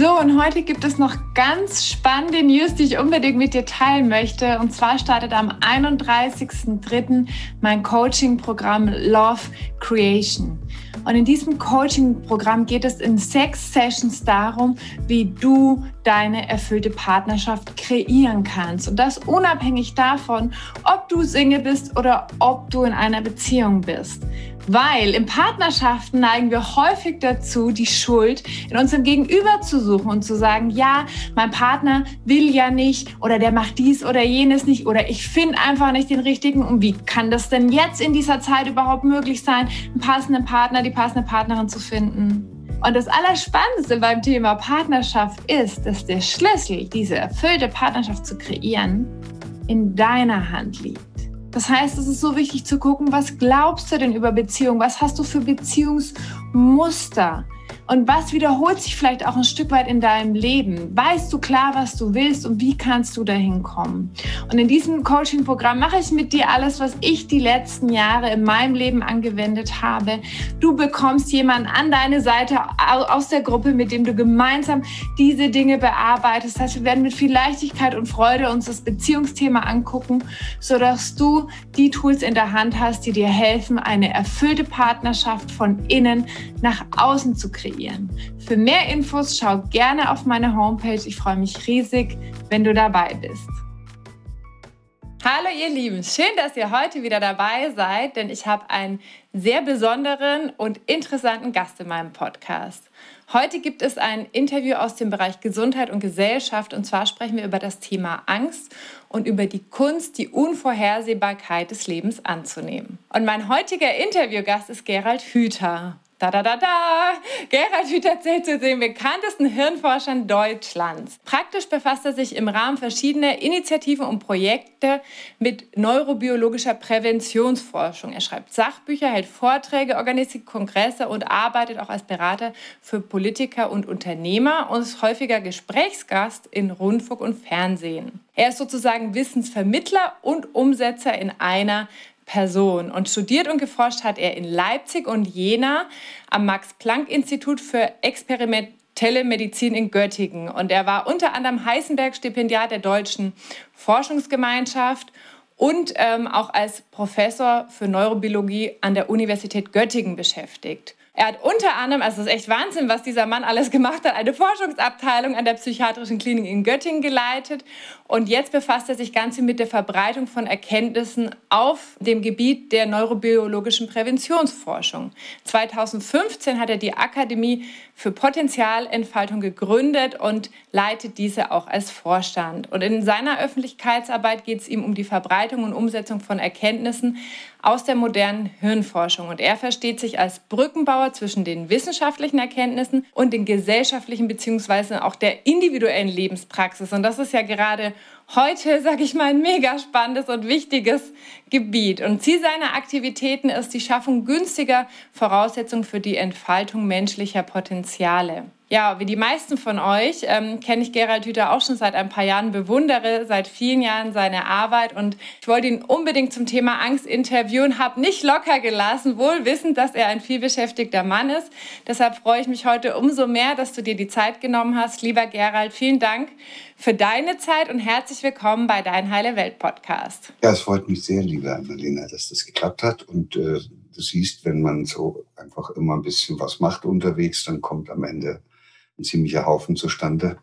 So, und heute gibt es noch ganz spannende News, die ich unbedingt mit dir teilen möchte. Und zwar startet am 31.03. mein Coaching-Programm Love Creation. Und in diesem Coaching-Programm geht es in sechs Sessions darum, wie du deine erfüllte Partnerschaft kreieren kannst. Und das unabhängig davon, ob du Single bist oder ob du in einer Beziehung bist. Weil in Partnerschaften neigen wir häufig dazu, die Schuld in unserem Gegenüber zu suchen und zu sagen, ja, mein Partner will ja nicht oder der macht dies oder jenes nicht oder ich finde einfach nicht den richtigen. Und wie kann das denn jetzt in dieser Zeit überhaupt möglich sein, einen passenden Partner, die passende Partnerin zu finden? Und das Allerspannendste beim Thema Partnerschaft ist, dass der Schlüssel, diese erfüllte Partnerschaft zu kreieren, in deiner Hand liegt. Das heißt, es ist so wichtig zu gucken, was glaubst du denn über Beziehungen? Was hast du für Beziehungsmuster? Und was wiederholt sich vielleicht auch ein Stück weit in deinem Leben? Weißt du klar, was du willst und wie kannst du dahin kommen? Und in diesem Coaching-Programm mache ich mit dir alles, was ich die letzten Jahre in meinem Leben angewendet habe. Du bekommst jemanden an deine Seite aus der Gruppe, mit dem du gemeinsam diese Dinge bearbeitest. Das heißt, wir werden mit viel Leichtigkeit und Freude uns das Beziehungsthema angucken, sodass du die Tools in der Hand hast, die dir helfen, eine erfüllte Partnerschaft von innen nach außen zu kreieren kreieren. Für mehr Infos schau gerne auf meine Homepage. Ich freue mich riesig, wenn du dabei bist. Hallo ihr Lieben, schön, dass ihr heute wieder dabei seid, denn ich habe einen sehr besonderen und interessanten Gast in meinem Podcast. Heute gibt es ein Interview aus dem Bereich Gesundheit und Gesellschaft und zwar sprechen wir über das Thema Angst und über die Kunst, die Unvorhersehbarkeit des Lebens anzunehmen. Und mein heutiger Interviewgast ist Gerald Hüther. Da, da, da, da. Gerhard Hüther zählt zu den bekanntesten Hirnforschern Deutschlands. Praktisch befasst er sich im Rahmen verschiedener Initiativen und Projekte mit neurobiologischer Präventionsforschung. Er schreibt Sachbücher, hält Vorträge, organisiert Kongresse und arbeitet auch als Berater für Politiker und Unternehmer und ist häufiger Gesprächsgast in Rundfunk und Fernsehen. Er ist sozusagen Wissensvermittler und Umsetzer in einer Person. Und studiert und geforscht hat er in Leipzig und Jena am Max-Planck-Institut für experimentelle Medizin in Göttingen. Und er war unter anderem Heisenberg-Stipendiat der Deutschen Forschungsgemeinschaft und ähm, auch als Professor für Neurobiologie an der Universität Göttingen beschäftigt. Er hat unter anderem, also es ist echt Wahnsinn, was dieser Mann alles gemacht hat, eine Forschungsabteilung an der Psychiatrischen Klinik in Göttingen geleitet. Und jetzt befasst er sich ganz mit der Verbreitung von Erkenntnissen auf dem Gebiet der neurobiologischen Präventionsforschung. 2015 hat er die Akademie für Potenzialentfaltung gegründet und leitet diese auch als Vorstand. Und in seiner Öffentlichkeitsarbeit geht es ihm um die Verbreitung und Umsetzung von Erkenntnissen aus der modernen Hirnforschung. Und er versteht sich als Brückenbauer zwischen den wissenschaftlichen Erkenntnissen und den gesellschaftlichen bzw. auch der individuellen Lebenspraxis. Und das ist ja gerade heute, sage ich mal, ein mega spannendes und wichtiges Gebiet. Und Ziel seiner Aktivitäten ist die Schaffung günstiger Voraussetzungen für die Entfaltung menschlicher Potenziale. Ja, wie die meisten von euch ähm, kenne ich Gerald Hüther auch schon seit ein paar Jahren, bewundere seit vielen Jahren seine Arbeit und ich wollte ihn unbedingt zum Thema Angst interviewen, habe nicht locker gelassen, wohl wissend, dass er ein vielbeschäftigter Mann ist. Deshalb freue ich mich heute umso mehr, dass du dir die Zeit genommen hast. Lieber Gerald, vielen Dank für deine Zeit und herzlich willkommen bei Dein Heile Welt Podcast. Ja, es freut mich sehr, liebe Annalena, dass das geklappt hat und äh, du siehst, wenn man so einfach immer ein bisschen was macht unterwegs, dann kommt am Ende ein ziemlicher Haufen zustande.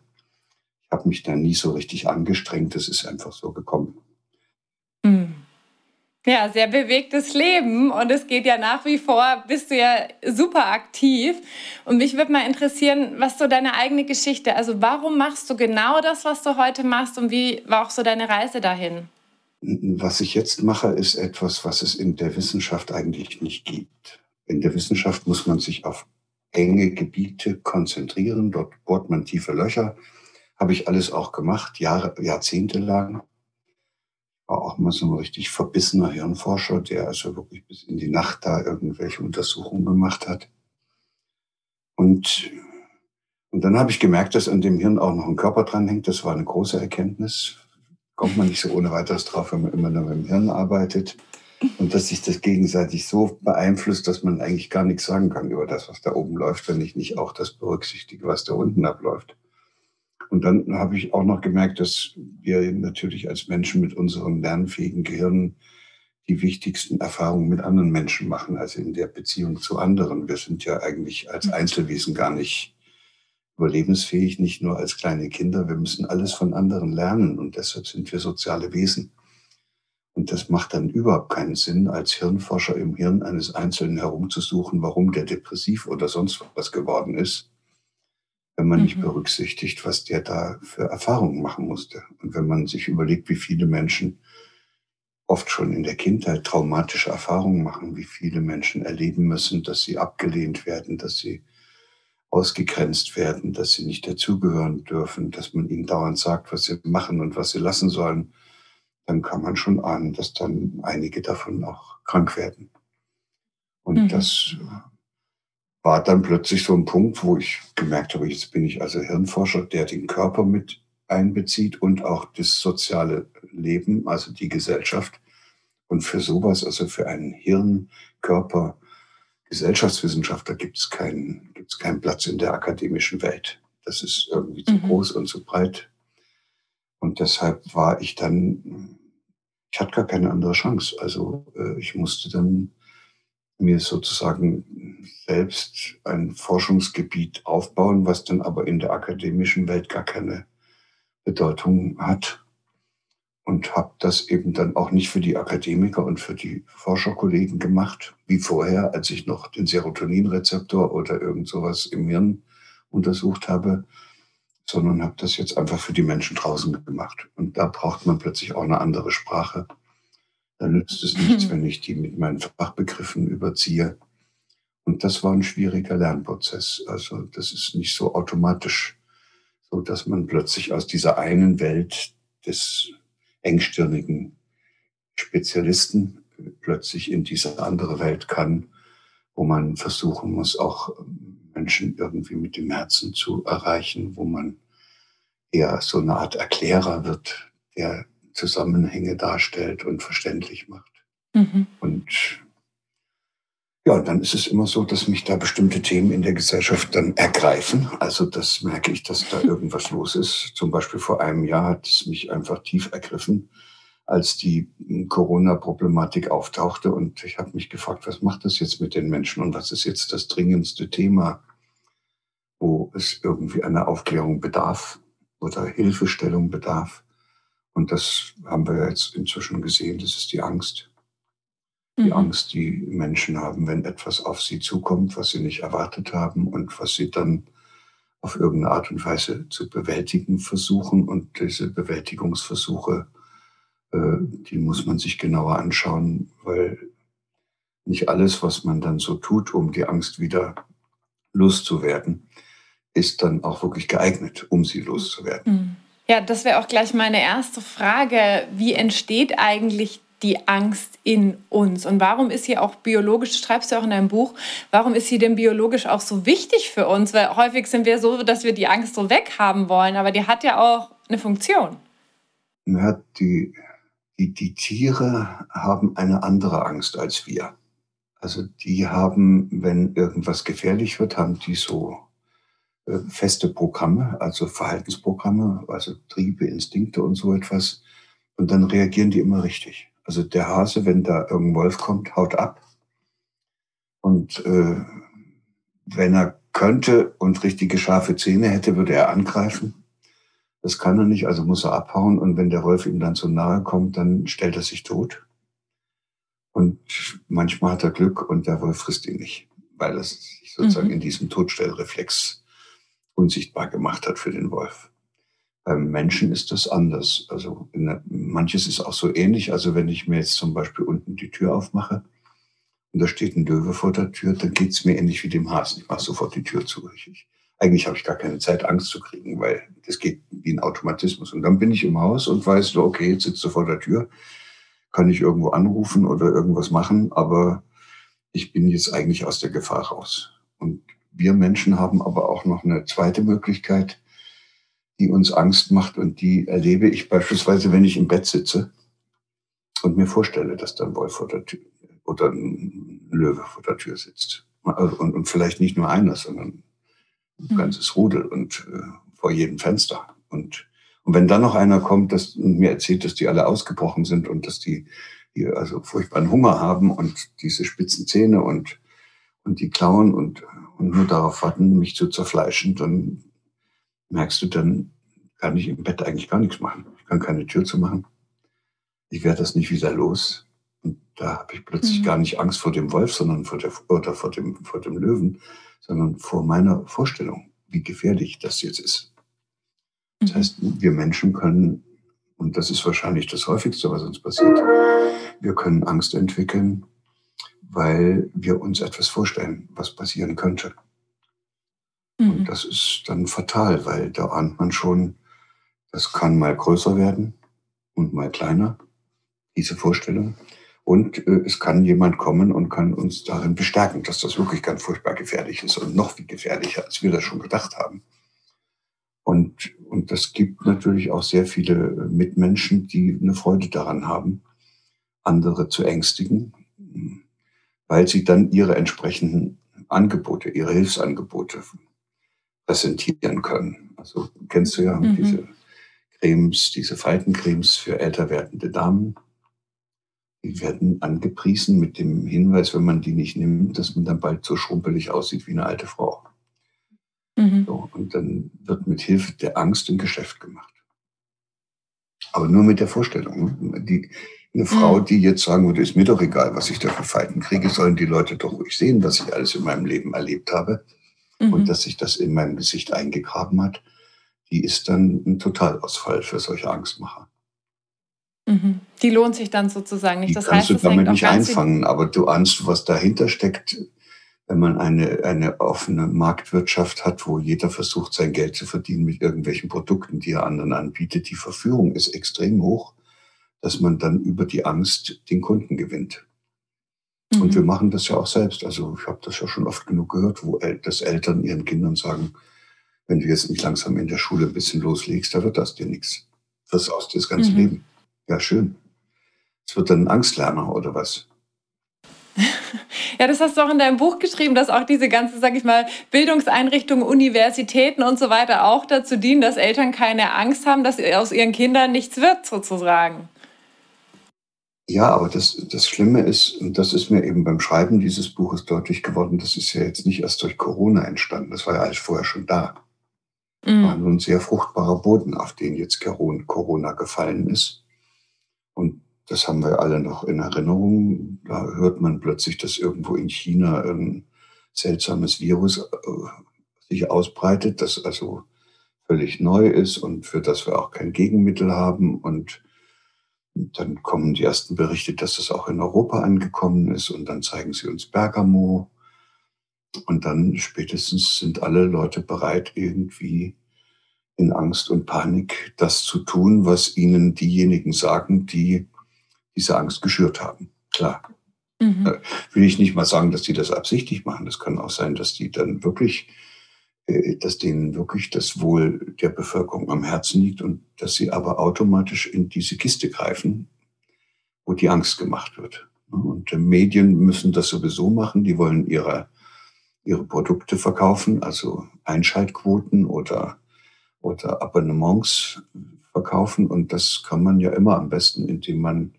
Ich habe mich da nie so richtig angestrengt, das ist einfach so gekommen. Mhm. Ja, sehr bewegtes Leben und es geht ja nach wie vor, bist du ja super aktiv. Und mich würde mal interessieren, was so deine eigene Geschichte, also warum machst du genau das, was du heute machst und wie war auch so deine Reise dahin? Was ich jetzt mache, ist etwas, was es in der Wissenschaft eigentlich nicht gibt. In der Wissenschaft muss man sich auf enge Gebiete konzentrieren. Dort bohrt man tiefe Löcher. Habe ich alles auch gemacht, Jahre, Jahrzehnte lang. War auch mal so ein richtig verbissener Hirnforscher, der also wirklich bis in die Nacht da irgendwelche Untersuchungen gemacht hat. Und, und dann habe ich gemerkt, dass an dem Hirn auch noch ein Körper dranhängt. Das war eine große Erkenntnis. Kommt man nicht so ohne weiteres drauf, wenn man immer nur mit dem Hirn arbeitet. Und dass sich das gegenseitig so beeinflusst, dass man eigentlich gar nichts sagen kann über das, was da oben läuft, wenn ich nicht auch das berücksichtige, was da unten abläuft. Und dann habe ich auch noch gemerkt, dass wir natürlich als Menschen mit unseren lernfähigen Gehirnen die wichtigsten Erfahrungen mit anderen Menschen machen, also in der Beziehung zu anderen. Wir sind ja eigentlich als mhm. Einzelwesen gar nicht überlebensfähig, nicht nur als kleine Kinder. Wir müssen alles von anderen lernen und deshalb sind wir soziale Wesen. Und das macht dann überhaupt keinen Sinn, als Hirnforscher im Hirn eines Einzelnen herumzusuchen, warum der depressiv oder sonst was geworden ist, wenn man mhm. nicht berücksichtigt, was der da für Erfahrungen machen musste. Und wenn man sich überlegt, wie viele Menschen oft schon in der Kindheit traumatische Erfahrungen machen, wie viele Menschen erleben müssen, dass sie abgelehnt werden, dass sie ausgegrenzt werden, dass sie nicht dazugehören dürfen, dass man ihnen dauernd sagt, was sie machen und was sie lassen sollen, dann kann man schon ahnen, dass dann einige davon auch krank werden. Und mhm. das war dann plötzlich so ein Punkt, wo ich gemerkt habe, jetzt bin ich also Hirnforscher, der den Körper mit einbezieht und auch das soziale Leben, also die Gesellschaft. Und für sowas, also für einen Hirn, Körper, Gesellschaftswissenschaftler gibt es keinen, gibt's keinen Platz in der akademischen Welt. Das ist irgendwie zu mhm. groß und zu breit. Und deshalb war ich dann, ich hatte gar keine andere Chance. Also äh, ich musste dann mir sozusagen selbst ein Forschungsgebiet aufbauen, was dann aber in der akademischen Welt gar keine Bedeutung hat. Und habe das eben dann auch nicht für die Akademiker und für die Forscherkollegen gemacht, wie vorher, als ich noch den Serotoninrezeptor oder irgend sowas im Hirn untersucht habe, sondern habe das jetzt einfach für die Menschen draußen gemacht. Und da braucht man plötzlich auch eine andere Sprache. Da nützt es nichts, mhm. wenn ich die mit meinen Fachbegriffen überziehe. Und das war ein schwieriger Lernprozess. Also das ist nicht so automatisch so dass man plötzlich aus dieser einen Welt des engstirnigen Spezialisten plötzlich in diese andere Welt kann, wo man versuchen muss, auch Menschen irgendwie mit dem Herzen zu erreichen, wo man eher so eine Art Erklärer wird, der Zusammenhänge darstellt und verständlich macht. Mhm. Und ja, dann ist es immer so, dass mich da bestimmte Themen in der Gesellschaft dann ergreifen. Also das merke ich, dass da irgendwas los ist. Zum Beispiel vor einem Jahr hat es mich einfach tief ergriffen, als die Corona-Problematik auftauchte. Und ich habe mich gefragt, was macht das jetzt mit den Menschen und was ist jetzt das dringendste Thema, wo es irgendwie einer Aufklärung bedarf oder Hilfestellung bedarf. Und das haben wir jetzt inzwischen gesehen, das ist die Angst die mhm. Angst, die Menschen haben, wenn etwas auf sie zukommt, was sie nicht erwartet haben und was sie dann auf irgendeine Art und Weise zu bewältigen versuchen. Und diese Bewältigungsversuche, die muss man sich genauer anschauen, weil nicht alles, was man dann so tut, um die Angst wieder loszuwerden, ist dann auch wirklich geeignet, um sie loszuwerden. Mhm. Ja, das wäre auch gleich meine erste Frage. Wie entsteht eigentlich die Angst in uns? Und warum ist sie auch biologisch, schreibst du auch in deinem Buch, warum ist sie denn biologisch auch so wichtig für uns? Weil häufig sind wir so, dass wir die Angst so weghaben wollen, aber die hat ja auch eine Funktion. Ja, die, die, die Tiere haben eine andere Angst als wir. Also die haben, wenn irgendwas gefährlich wird, haben die so äh, feste Programme, also Verhaltensprogramme, also Triebe, Instinkte und so etwas. Und dann reagieren die immer richtig. Also der Hase, wenn da irgendein Wolf kommt, haut ab. Und äh, wenn er könnte und richtige scharfe Zähne hätte, würde er angreifen. Das kann er nicht, also muss er abhauen. Und wenn der Wolf ihm dann zu nahe kommt, dann stellt er sich tot. Und manchmal hat er Glück und der Wolf frisst ihn nicht, weil er sich sozusagen mhm. in diesem Todstellreflex unsichtbar gemacht hat für den Wolf. Beim Menschen ist das anders. Also der, manches ist auch so ähnlich. Also wenn ich mir jetzt zum Beispiel unten die Tür aufmache und da steht ein Löwe vor der Tür, dann geht es mir ähnlich wie dem Hasen. Ich mache sofort die Tür zu. Ich, eigentlich habe ich gar keine Zeit, Angst zu kriegen, weil das geht wie ein Automatismus. Und dann bin ich im Haus und weiß, so, okay, jetzt sitzt du vor der Tür, kann ich irgendwo anrufen oder irgendwas machen, aber ich bin jetzt eigentlich aus der Gefahr raus. Und wir Menschen haben aber auch noch eine zweite Möglichkeit, die uns Angst macht und die erlebe ich beispielsweise, wenn ich im Bett sitze und mir vorstelle, dass da ein Wolf vor der Tür oder ein Löwe vor der Tür sitzt. Und, und vielleicht nicht nur einer, sondern ein mhm. ganzes Rudel und äh, vor jedem Fenster. Und, und wenn dann noch einer kommt das, und mir erzählt, dass die alle ausgebrochen sind und dass die, die also furchtbaren Hunger haben und diese spitzen Zähne und, und die Klauen und, und nur darauf warten, mich zu zerfleischen, dann merkst du, dann kann ich im Bett eigentlich gar nichts machen. Ich kann keine Tür zu machen. Ich werde das nicht wieder los. Und da habe ich plötzlich mhm. gar nicht Angst vor dem Wolf, sondern vor der oder vor dem vor dem Löwen, sondern vor meiner Vorstellung, wie gefährlich das jetzt ist. Das mhm. heißt, wir Menschen können, und das ist wahrscheinlich das häufigste, was uns passiert, wir können Angst entwickeln, weil wir uns etwas vorstellen, was passieren könnte. Mhm. Und das ist dann fatal, weil da ahnt man schon, das kann mal größer werden und mal kleiner, diese Vorstellung. Und äh, es kann jemand kommen und kann uns darin bestärken, dass das wirklich ganz furchtbar gefährlich ist und noch viel gefährlicher, als wir das schon gedacht haben. Und, und das gibt natürlich auch sehr viele äh, Mitmenschen, die eine Freude daran haben, andere zu ängstigen, weil sie dann ihre entsprechenden Angebote, ihre Hilfsangebote präsentieren können. Also kennst du ja mhm. diese Cremes, diese Faltencremes für älter werdende Damen die werden angepriesen mit dem Hinweis, wenn man die nicht nimmt, dass man dann bald so schrumpelig aussieht wie eine alte Frau. Mhm. So, und dann wird mit Hilfe der Angst ein Geschäft gemacht. Aber nur mit der Vorstellung. Ne? Die, eine Frau, mhm. die jetzt sagen würde, ist mir doch egal, was ich da für Falten kriege, sollen die Leute doch ruhig sehen, was ich alles in meinem Leben erlebt habe mhm. und dass sich das in meinem Gesicht eingegraben hat, die ist dann ein Totalausfall für solche Angstmacher. Mhm. Die lohnt sich dann sozusagen nicht. Die das kannst heißt, du damit nicht einfangen, aber du ahnst, was dahinter steckt, wenn man eine, eine offene Marktwirtschaft hat, wo jeder versucht, sein Geld zu verdienen mit irgendwelchen Produkten, die er anderen anbietet. Die Verführung ist extrem hoch, dass man dann über die Angst den Kunden gewinnt. Mhm. Und wir machen das ja auch selbst. Also ich habe das ja schon oft genug gehört, wo El das Eltern ihren Kindern sagen, wenn du jetzt nicht langsam in der Schule ein bisschen loslegst, da wird das dir nichts. Das aus dir das ganze mhm. Leben. Ja, schön. Es wird dann ein Angstlerner oder was? Ja, das hast du auch in deinem Buch geschrieben, dass auch diese ganze, sag ich mal, Bildungseinrichtungen, Universitäten und so weiter auch dazu dienen, dass Eltern keine Angst haben, dass aus ihren Kindern nichts wird, sozusagen. Ja, aber das, das Schlimme ist, und das ist mir eben beim Schreiben dieses Buches deutlich geworden, das ist ja jetzt nicht erst durch Corona entstanden, das war ja alles vorher schon da. Mhm. War nun ein sehr fruchtbarer Boden, auf den jetzt Corona gefallen ist. Und das haben wir alle noch in Erinnerung. Da hört man plötzlich, dass irgendwo in China ein seltsames Virus äh, sich ausbreitet, das also völlig neu ist und für das wir auch kein Gegenmittel haben. Und dann kommen die ersten Berichte, dass das auch in Europa angekommen ist. Und dann zeigen sie uns Bergamo. Und dann spätestens sind alle Leute bereit, irgendwie in Angst und Panik das zu tun, was ihnen diejenigen sagen, die diese Angst geschürt haben. Klar. Mhm. Äh, will ich nicht mal sagen, dass die das absichtlich machen. Das kann auch sein, dass die dann wirklich, äh, dass denen wirklich das Wohl der Bevölkerung am Herzen liegt und dass sie aber automatisch in diese Kiste greifen, wo die Angst gemacht wird. Und Medien müssen das sowieso machen. Die wollen ihre, ihre Produkte verkaufen, also Einschaltquoten oder oder Abonnements verkaufen. Und das kann man ja immer am besten, indem man,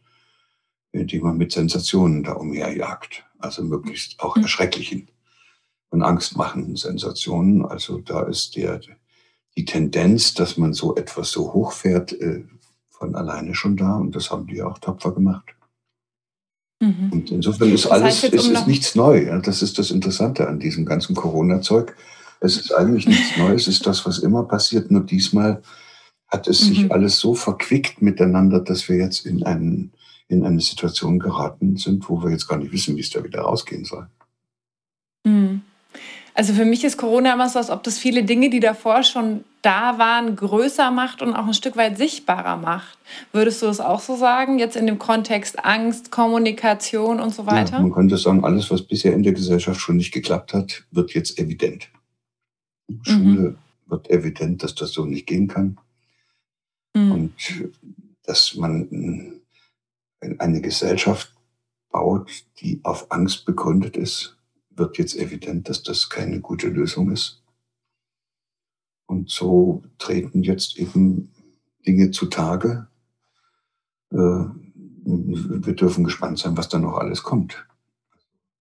indem man mit Sensationen da umherjagt. Also möglichst auch mhm. erschrecklichen und angstmachenden Sensationen. Also da ist der, die Tendenz, dass man so etwas so hochfährt, äh, von alleine schon da. Und das haben die auch tapfer gemacht. Mhm. Und insofern ist alles, das heißt ist, ist nichts neu. Das ist das Interessante an diesem ganzen Corona-Zeug. Es ist eigentlich nichts Neues, es ist das, was immer passiert. Nur diesmal hat es mhm. sich alles so verquickt miteinander, dass wir jetzt in, einen, in eine Situation geraten sind, wo wir jetzt gar nicht wissen, wie es da wieder rausgehen soll. Mhm. Also für mich ist Corona immer so, als ob das viele Dinge, die davor schon da waren, größer macht und auch ein Stück weit sichtbarer macht. Würdest du das auch so sagen, jetzt in dem Kontext Angst, Kommunikation und so weiter? Ja, man könnte sagen, alles, was bisher in der Gesellschaft schon nicht geklappt hat, wird jetzt evident. Mhm. Schule wird evident, dass das so nicht gehen kann. Mhm. Und dass man eine Gesellschaft baut, die auf Angst begründet ist, wird jetzt evident, dass das keine gute Lösung ist. Und so treten jetzt eben Dinge zutage. Äh, wir dürfen gespannt sein, was da noch alles kommt.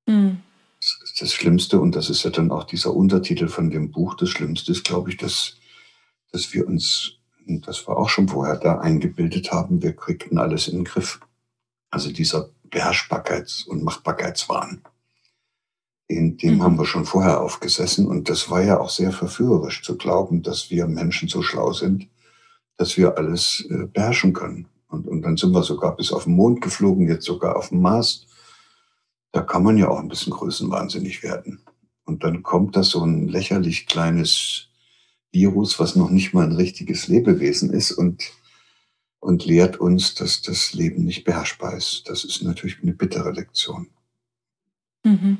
Mhm. Das Schlimmste, und das ist ja dann auch dieser Untertitel von dem Buch, das Schlimmste ist, glaube ich, dass, dass wir uns, und das war auch schon vorher da, eingebildet haben, wir kriegten alles in den Griff. Also dieser Beherrschbarkeits- und Machbarkeitswahn in dem mhm. haben wir schon vorher aufgesessen. Und das war ja auch sehr verführerisch zu glauben, dass wir Menschen so schlau sind, dass wir alles äh, beherrschen können. Und, und dann sind wir sogar bis auf den Mond geflogen, jetzt sogar auf dem Mars. Da kann man ja auch ein bisschen größenwahnsinnig werden. Und dann kommt das so ein lächerlich kleines Virus, was noch nicht mal ein richtiges Lebewesen ist und, und lehrt uns, dass das Leben nicht beherrschbar ist. Das ist natürlich eine bittere Lektion. Mhm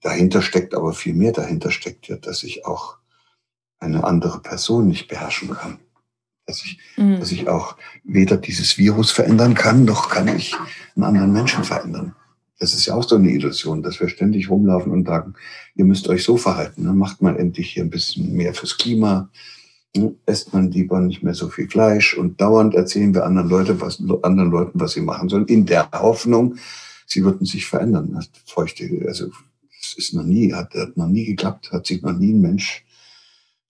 dahinter steckt aber viel mehr. Dahinter steckt ja, dass ich auch eine andere Person nicht beherrschen kann. Dass ich, mhm. dass ich auch weder dieses Virus verändern kann, noch kann ich einen anderen Menschen verändern. Das ist ja auch so eine Illusion, dass wir ständig rumlaufen und sagen, ihr müsst euch so verhalten. Ne? Macht mal endlich hier ein bisschen mehr fürs Klima. Ne? Esst man lieber nicht mehr so viel Fleisch und dauernd erzählen wir anderen, Leute, was, anderen Leuten, was sie machen sollen, in der Hoffnung, sie würden sich verändern. Das feuchte, also das ist noch nie, hat, hat noch nie geklappt, hat sich noch nie ein Mensch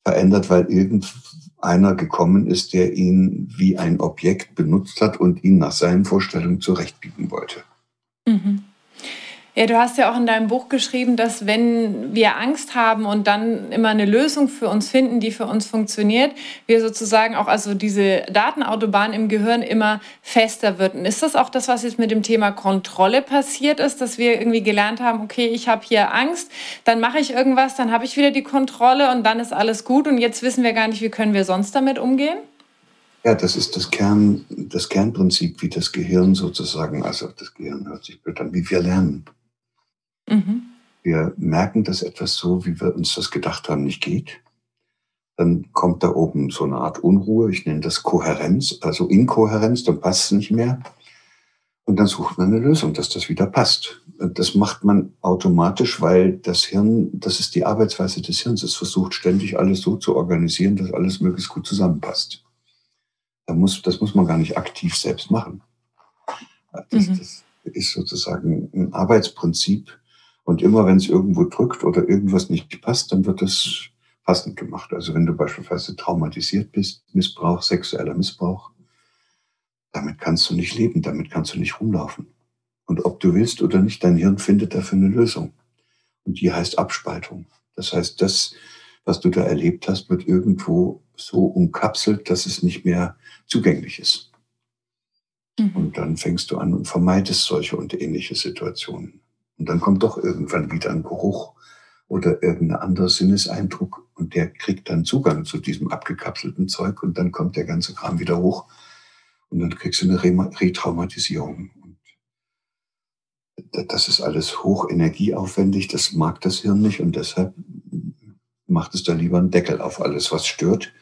verändert, weil irgendeiner gekommen ist, der ihn wie ein Objekt benutzt hat und ihn nach seinen Vorstellungen zurechtbiegen wollte. Mhm. Ja, du hast ja auch in deinem Buch geschrieben, dass wenn wir Angst haben und dann immer eine Lösung für uns finden, die für uns funktioniert, wir sozusagen auch also diese Datenautobahn im Gehirn immer fester wird. Und ist das auch das, was jetzt mit dem Thema Kontrolle passiert ist, dass wir irgendwie gelernt haben, okay, ich habe hier Angst, dann mache ich irgendwas, dann habe ich wieder die Kontrolle und dann ist alles gut und jetzt wissen wir gar nicht, wie können wir sonst damit umgehen? Ja, das ist das, Kern, das Kernprinzip, wie das Gehirn sozusagen, also das Gehirn hört sich blöd an, wie wir lernen. Mhm. Wir merken, dass etwas so, wie wir uns das gedacht haben, nicht geht. Dann kommt da oben so eine Art Unruhe, ich nenne das Kohärenz, also Inkohärenz, dann passt es nicht mehr. Und dann sucht man eine Lösung, dass das wieder passt. Das macht man automatisch, weil das Hirn, das ist die Arbeitsweise des Hirns, es versucht ständig alles so zu organisieren, dass alles möglichst gut zusammenpasst. Da muss, das muss man gar nicht aktiv selbst machen. Das, mhm. das ist sozusagen ein Arbeitsprinzip, und immer wenn es irgendwo drückt oder irgendwas nicht passt, dann wird das passend gemacht. Also wenn du beispielsweise traumatisiert bist, Missbrauch, sexueller Missbrauch, damit kannst du nicht leben, damit kannst du nicht rumlaufen. Und ob du willst oder nicht, dein Hirn findet dafür eine Lösung. Und die heißt Abspaltung. Das heißt, das, was du da erlebt hast, wird irgendwo so umkapselt, dass es nicht mehr zugänglich ist. Mhm. Und dann fängst du an und vermeidest solche und ähnliche Situationen. Und dann kommt doch irgendwann wieder ein Geruch oder irgendein anderer Sinneseindruck und der kriegt dann Zugang zu diesem abgekapselten Zeug und dann kommt der ganze Kram wieder hoch und dann kriegst du eine Retraumatisierung. Das ist alles hochenergieaufwendig, das mag das Hirn nicht und deshalb macht es da lieber einen Deckel auf alles, was stört.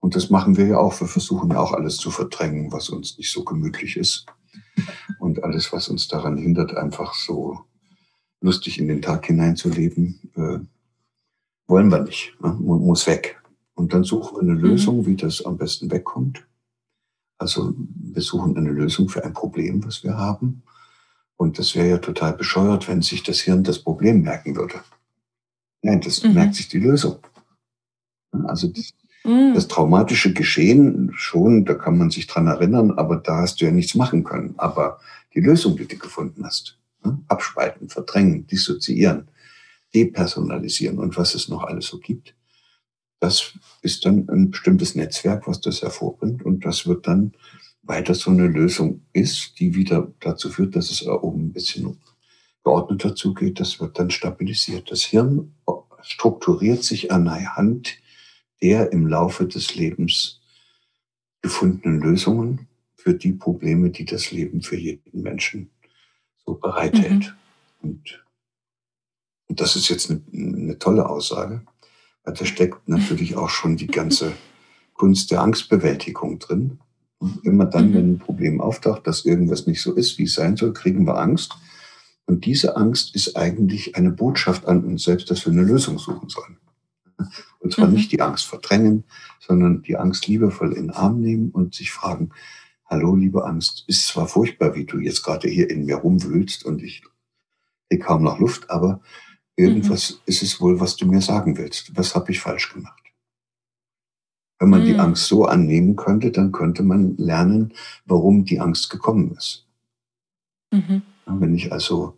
Und das machen wir ja auch. Wir versuchen ja auch alles zu verdrängen, was uns nicht so gemütlich ist. Und alles, was uns daran hindert, einfach so lustig in den Tag hineinzuleben, äh, wollen wir nicht. Ne? Muss weg. Und dann suchen wir eine mhm. Lösung, wie das am besten wegkommt. Also wir suchen eine Lösung für ein Problem, was wir haben. Und das wäre ja total bescheuert, wenn sich das Hirn das Problem merken würde. Nein, das mhm. merkt sich die Lösung. Also das, mhm. das, traumatische Geschehen schon, da kann man sich dran erinnern, aber da hast du ja nichts machen können. Aber die Lösung, die du gefunden hast? Abspalten, verdrängen, dissoziieren, depersonalisieren und was es noch alles so gibt. Das ist dann ein bestimmtes Netzwerk, was das hervorbringt und das wird dann weiter so eine Lösung ist, die wieder dazu führt, dass es oben ein bisschen geordneter zugeht. Das wird dann stabilisiert. Das Hirn strukturiert sich anhand der im Laufe des Lebens gefundenen Lösungen für die Probleme, die das Leben für jeden Menschen so bereithält. Mhm. Und, und das ist jetzt eine, eine tolle Aussage, weil da steckt natürlich auch schon die ganze Kunst der Angstbewältigung drin. Und immer dann, mhm. wenn ein Problem auftaucht, dass irgendwas nicht so ist, wie es sein soll, kriegen wir Angst. Und diese Angst ist eigentlich eine Botschaft an uns selbst, dass wir eine Lösung suchen sollen. Und zwar mhm. nicht die Angst verdrängen, sondern die Angst liebevoll in den Arm nehmen und sich fragen, hallo, liebe Angst, ist zwar furchtbar, wie du jetzt gerade hier in mir rumwühlst und ich kriege kaum noch Luft, aber irgendwas mhm. ist es wohl, was du mir sagen willst. Was habe ich falsch gemacht? Wenn man mhm. die Angst so annehmen könnte, dann könnte man lernen, warum die Angst gekommen ist. Mhm. Wenn ich also,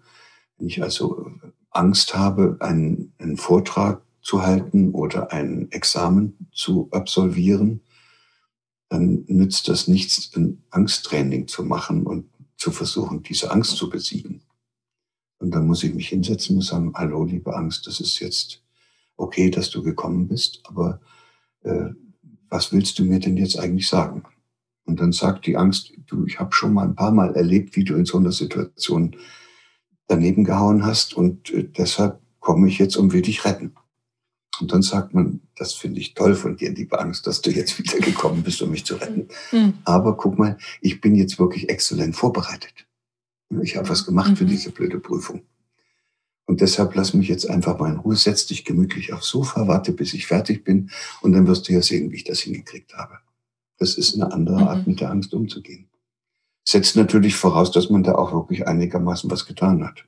wenn ich also Angst habe, einen, einen Vortrag zu halten oder ein Examen zu absolvieren, dann nützt das nichts, ein Angsttraining zu machen und zu versuchen, diese Angst zu besiegen. Und dann muss ich mich hinsetzen und sagen, hallo, liebe Angst, das ist jetzt okay, dass du gekommen bist, aber äh, was willst du mir denn jetzt eigentlich sagen? Und dann sagt die Angst, du, ich habe schon mal ein paar Mal erlebt, wie du in so einer Situation daneben gehauen hast und äh, deshalb komme ich jetzt und will dich retten. Und dann sagt man, das finde ich toll von dir, liebe Angst, dass du jetzt wieder gekommen bist, um mich zu retten. Mhm. Aber guck mal, ich bin jetzt wirklich exzellent vorbereitet. Ich habe was gemacht mhm. für diese blöde Prüfung. Und deshalb lass mich jetzt einfach mal in Ruhe, setz dich gemütlich aufs Sofa, warte, bis ich fertig bin und dann wirst du ja sehen, wie ich das hingekriegt habe. Das ist eine andere mhm. Art, mit der Angst umzugehen. Setzt natürlich voraus, dass man da auch wirklich einigermaßen was getan hat.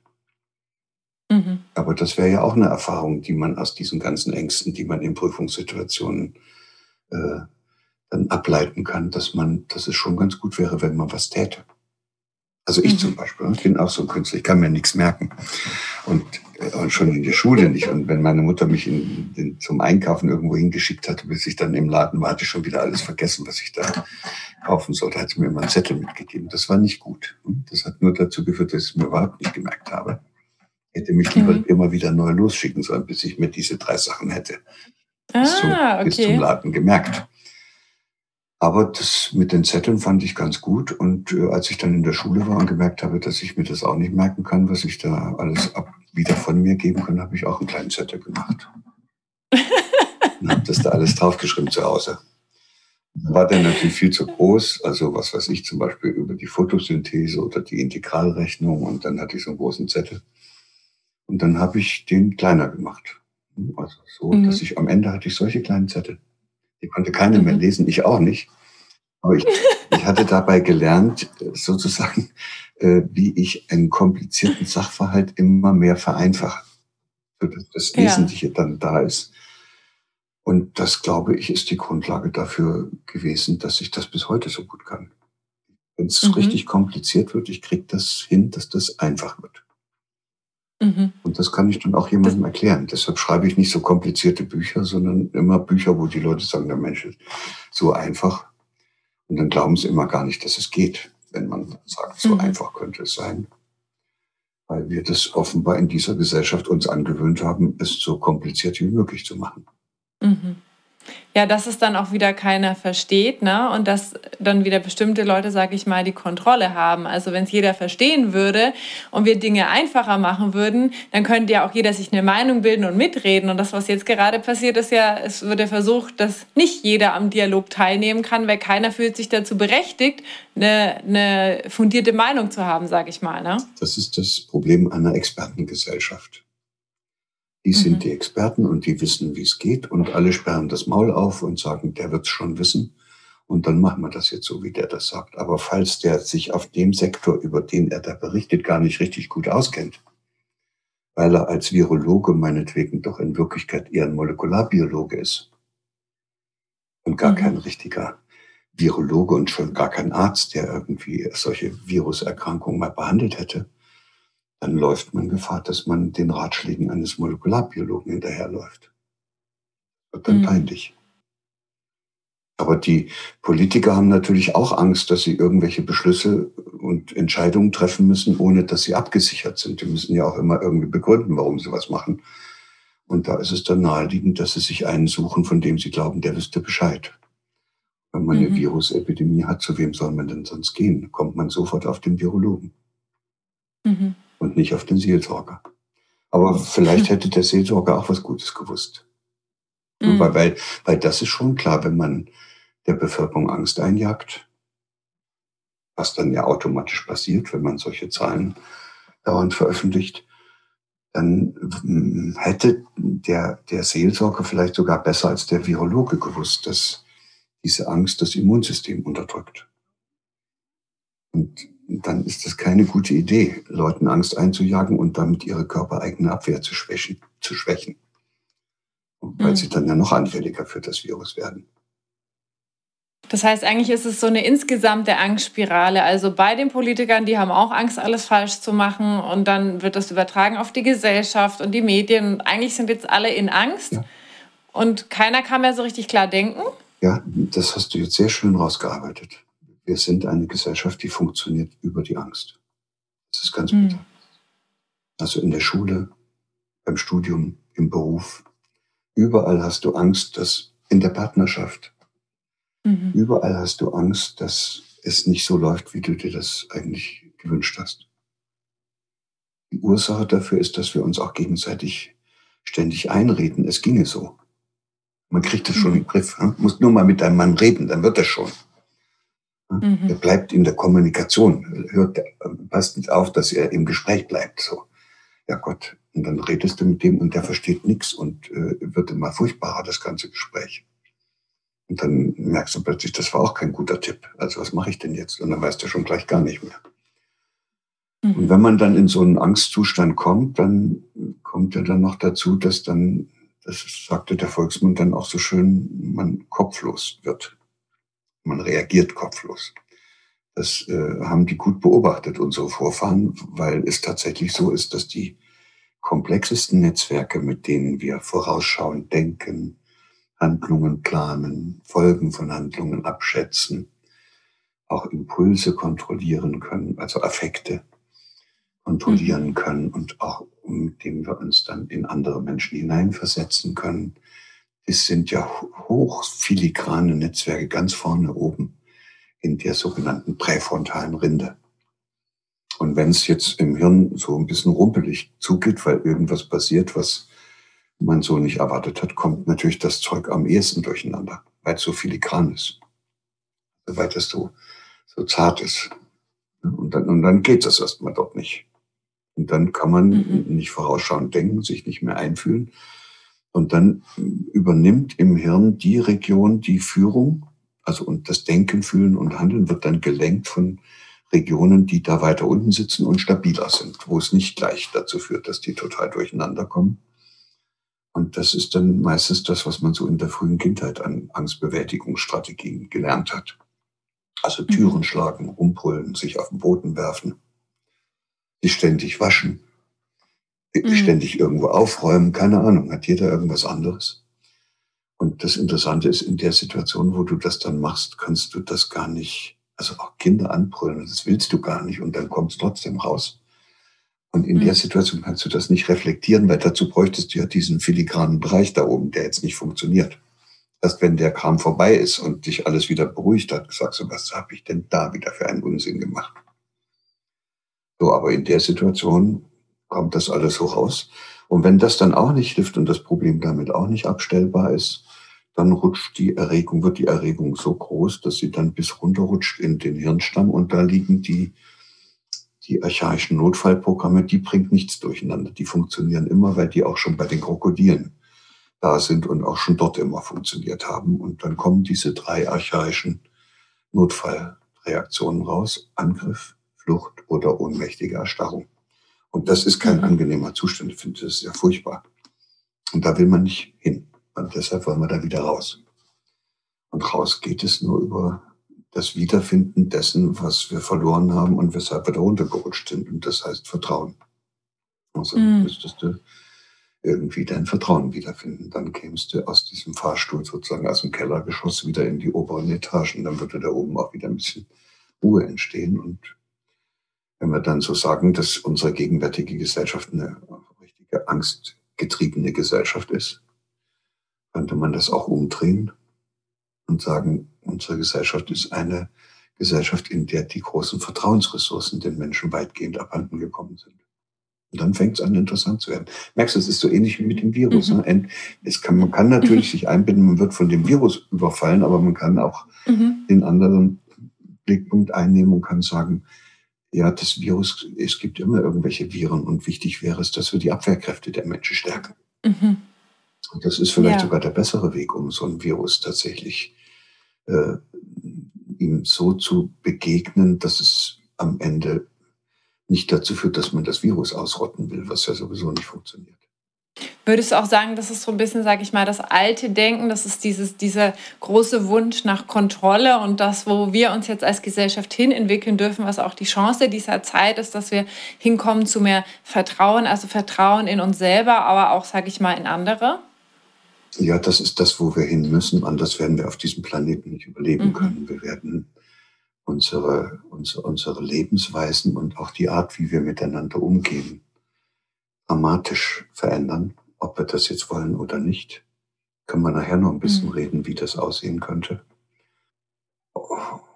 Mhm. Aber das wäre ja auch eine Erfahrung, die man aus diesen ganzen Ängsten, die man in Prüfungssituationen äh, dann ableiten kann, dass man, dass es schon ganz gut wäre, wenn man was täte. Also ich mhm. zum Beispiel, ich bin auch so ein Künstler, ich kann mir nichts merken. Und, äh, und schon in der Schule nicht. Und wenn meine Mutter mich in, in, zum Einkaufen irgendwo hingeschickt hatte, bis ich dann im Laden war, hatte ich schon wieder alles vergessen, was ich da kaufen sollte, hat sie mir immer einen Zettel mitgegeben. Das war nicht gut. Das hat nur dazu geführt, dass ich es mir überhaupt nicht gemerkt habe hätte mich lieber mhm. immer wieder neu losschicken sollen, bis ich mir diese drei Sachen hätte ah, bis, zum, okay. bis zum Laden gemerkt. Aber das mit den Zetteln fand ich ganz gut. Und äh, als ich dann in der Schule war und gemerkt habe, dass ich mir das auch nicht merken kann, was ich da alles ab, wieder von mir geben kann, habe ich auch einen kleinen Zettel gemacht. und habe das da alles draufgeschrieben zu Hause. War der natürlich viel zu groß. Also was weiß ich zum Beispiel über die Photosynthese oder die Integralrechnung. Und dann hatte ich so einen großen Zettel. Und dann habe ich den kleiner gemacht. Also so, mhm. dass ich am Ende hatte ich solche kleinen Zettel. Die konnte keiner mhm. mehr lesen, ich auch nicht. Aber ich, ich hatte dabei gelernt, sozusagen, äh, wie ich einen komplizierten Sachverhalt immer mehr vereinfache, sodass das Wesentliche ja. dann da ist. Und das, glaube ich, ist die Grundlage dafür gewesen, dass ich das bis heute so gut kann. Wenn es mhm. richtig kompliziert wird, ich kriege das hin, dass das einfach wird. Mhm. Und das kann ich dann auch jemandem erklären. Deshalb schreibe ich nicht so komplizierte Bücher, sondern immer Bücher, wo die Leute sagen, der Mensch ist so einfach. Und dann glauben sie immer gar nicht, dass es geht, wenn man sagt, so mhm. einfach könnte es sein. Weil wir das offenbar in dieser Gesellschaft uns angewöhnt haben, es so kompliziert wie möglich zu machen. Mhm. Ja, dass es dann auch wieder keiner versteht, ne? Und dass dann wieder bestimmte Leute, sage ich mal, die Kontrolle haben. Also wenn es jeder verstehen würde und wir Dinge einfacher machen würden, dann könnte ja auch jeder sich eine Meinung bilden und mitreden. Und das, was jetzt gerade passiert, ist ja, es wird ja versucht, dass nicht jeder am Dialog teilnehmen kann, weil keiner fühlt sich dazu berechtigt, eine, eine fundierte Meinung zu haben, sage ich mal. Ne? Das ist das Problem einer Expertengesellschaft. Die sind mhm. die Experten und die wissen, wie es geht. Und alle sperren das Maul auf und sagen, der wird es schon wissen. Und dann machen wir das jetzt so, wie der das sagt. Aber falls der sich auf dem Sektor, über den er da berichtet, gar nicht richtig gut auskennt, weil er als Virologe meinetwegen doch in Wirklichkeit eher ein Molekularbiologe ist und gar mhm. kein richtiger Virologe und schon gar kein Arzt, der irgendwie solche Viruserkrankungen mal behandelt hätte, dann läuft man Gefahr, dass man den Ratschlägen eines Molekularbiologen hinterherläuft. Wird dann mhm. peinlich. Aber die Politiker haben natürlich auch Angst, dass sie irgendwelche Beschlüsse und Entscheidungen treffen müssen, ohne dass sie abgesichert sind. Die müssen ja auch immer irgendwie begründen, warum sie was machen. Und da ist es dann naheliegend, dass sie sich einen suchen, von dem sie glauben, der wüsste Bescheid. Wenn man mhm. eine Virusepidemie hat, zu wem soll man denn sonst gehen? Kommt man sofort auf den Virologen mhm. Und nicht auf den Seelsorger. Aber vielleicht hätte der Seelsorger auch was Gutes gewusst. Mhm. Weil, weil, weil das ist schon klar, wenn man der Bevölkerung Angst einjagt, was dann ja automatisch passiert, wenn man solche Zahlen dauernd veröffentlicht, dann hm, hätte der, der Seelsorger vielleicht sogar besser als der Virologe gewusst, dass diese Angst das Immunsystem unterdrückt. Und dann ist das keine gute Idee, Leuten Angst einzujagen und damit ihre körpereigene Abwehr zu schwächen, zu schwächen. Weil mhm. sie dann ja noch anfälliger für das Virus werden. Das heißt, eigentlich ist es so eine insgesamte Angstspirale. Also bei den Politikern, die haben auch Angst, alles falsch zu machen. Und dann wird das übertragen auf die Gesellschaft und die Medien. Und eigentlich sind jetzt alle in Angst. Ja. Und keiner kann mehr so richtig klar denken. Ja, das hast du jetzt sehr schön rausgearbeitet. Wir sind eine Gesellschaft, die funktioniert über die Angst. Das ist ganz bitter. Mhm. Also in der Schule, beim Studium, im Beruf. Überall hast du Angst, dass in der Partnerschaft, Mhm. Überall hast du Angst, dass es nicht so läuft, wie du dir das eigentlich gewünscht hast. Die Ursache dafür ist, dass wir uns auch gegenseitig ständig einreden, es ginge so. Man kriegt das schon mhm. im Griff. Ne? Muss nur mal mit deinem Mann reden, dann wird das schon. Mhm. Er bleibt in der Kommunikation, hört, passt nicht auf, dass er im Gespräch bleibt. So, ja Gott. Und dann redest du mit dem und der versteht nichts und äh, wird immer furchtbarer, das ganze Gespräch. Und dann merkst du plötzlich, das war auch kein guter Tipp. Also was mache ich denn jetzt? Und dann weißt du schon gleich gar nicht mehr. Mhm. Und wenn man dann in so einen Angstzustand kommt, dann kommt ja dann noch dazu, dass dann, das sagte der Volksmund dann auch so schön, man kopflos wird. Man reagiert kopflos. Das äh, haben die gut beobachtet, unsere Vorfahren, weil es tatsächlich so ist, dass die komplexesten Netzwerke, mit denen wir vorausschauend denken, Handlungen planen, Folgen von Handlungen abschätzen, auch Impulse kontrollieren können, also Affekte kontrollieren mhm. können und auch mit dem wir uns dann in andere Menschen hineinversetzen können. Es sind ja hochfiligrane Netzwerke ganz vorne oben in der sogenannten präfrontalen Rinde. Und wenn es jetzt im Hirn so ein bisschen rumpelig zugeht, weil irgendwas passiert, was man so nicht erwartet hat, kommt natürlich das Zeug am ehesten durcheinander, weil es so filigran ist, weil es so, so zart ist. Und dann, und dann geht das erstmal dort nicht. Und dann kann man mhm. nicht vorausschauend denken, sich nicht mehr einfühlen. Und dann übernimmt im Hirn die Region die Führung, also und das Denken, Fühlen und Handeln wird dann gelenkt von Regionen, die da weiter unten sitzen und stabiler sind, wo es nicht gleich dazu führt, dass die total durcheinander kommen. Und das ist dann meistens das, was man so in der frühen Kindheit an Angstbewältigungsstrategien gelernt hat. Also Türen mhm. schlagen, umbrüllen, sich auf den Boden werfen, sich ständig waschen, mhm. ständig irgendwo aufräumen, keine Ahnung, hat jeder irgendwas anderes. Und das Interessante ist, in der Situation, wo du das dann machst, kannst du das gar nicht, also auch Kinder anbrüllen, das willst du gar nicht und dann kommt es trotzdem raus. Und in mhm. der Situation kannst du das nicht reflektieren, weil dazu bräuchtest du ja diesen filigranen Bereich da oben, der jetzt nicht funktioniert. Erst wenn der Kram vorbei ist und dich alles wieder beruhigt hat, sagst du, was habe ich denn da wieder für einen Unsinn gemacht? So, aber in der Situation kommt das alles so raus. Und wenn das dann auch nicht hilft und das Problem damit auch nicht abstellbar ist, dann rutscht die Erregung, wird die Erregung so groß, dass sie dann bis runterrutscht in den Hirnstamm und da liegen die die archaischen Notfallprogramme, die bringt nichts durcheinander. Die funktionieren immer, weil die auch schon bei den Krokodilen da sind und auch schon dort immer funktioniert haben. Und dann kommen diese drei archaischen Notfallreaktionen raus. Angriff, Flucht oder ohnmächtige Erstarrung. Und das ist kein mhm. angenehmer Zustand. Ich finde, das ist ja furchtbar. Und da will man nicht hin. Und deshalb wollen wir da wieder raus. Und raus geht es nur über das Wiederfinden dessen, was wir verloren haben und weshalb wir da runtergerutscht sind. Und das heißt Vertrauen. Also mm. müsstest du irgendwie dein Vertrauen wiederfinden. Dann kämst du aus diesem Fahrstuhl sozusagen aus dem Kellergeschoss wieder in die oberen Etagen. Dann würde da oben auch wieder ein bisschen Ruhe entstehen. Und wenn wir dann so sagen, dass unsere gegenwärtige Gesellschaft eine richtige Angst getriebene Gesellschaft ist, könnte man das auch umdrehen und sagen, unsere Gesellschaft ist eine Gesellschaft, in der die großen Vertrauensressourcen den Menschen weitgehend abhanden gekommen sind. Und dann fängt es an, interessant zu werden. Merkst du, es ist so ähnlich wie mit dem Virus. Mhm. Ne? Es kann, man kann natürlich mhm. sich einbinden, man wird von dem Virus überfallen, aber man kann auch mhm. den anderen Blickpunkt einnehmen und kann sagen, ja, das Virus, es gibt immer irgendwelche Viren und wichtig wäre es, dass wir die Abwehrkräfte der Menschen stärken. Mhm. Und das ist vielleicht ja. sogar der bessere Weg, um so ein Virus tatsächlich äh, ihm so zu begegnen, dass es am Ende nicht dazu führt, dass man das Virus ausrotten will, was ja sowieso nicht funktioniert. Würdest du auch sagen, das ist so ein bisschen, sage ich mal, das alte Denken, das ist dieses, dieser große Wunsch nach Kontrolle und das, wo wir uns jetzt als Gesellschaft hin entwickeln dürfen, was auch die Chance dieser Zeit ist, dass wir hinkommen zu mehr Vertrauen, also Vertrauen in uns selber, aber auch, sage ich mal, in andere? Ja, das ist das, wo wir hin müssen. Anders werden wir auf diesem Planeten nicht überleben mhm. können. Wir werden unsere, unsere, unsere Lebensweisen und auch die Art, wie wir miteinander umgehen, dramatisch verändern. Ob wir das jetzt wollen oder nicht, können wir nachher noch ein bisschen mhm. reden, wie das aussehen könnte.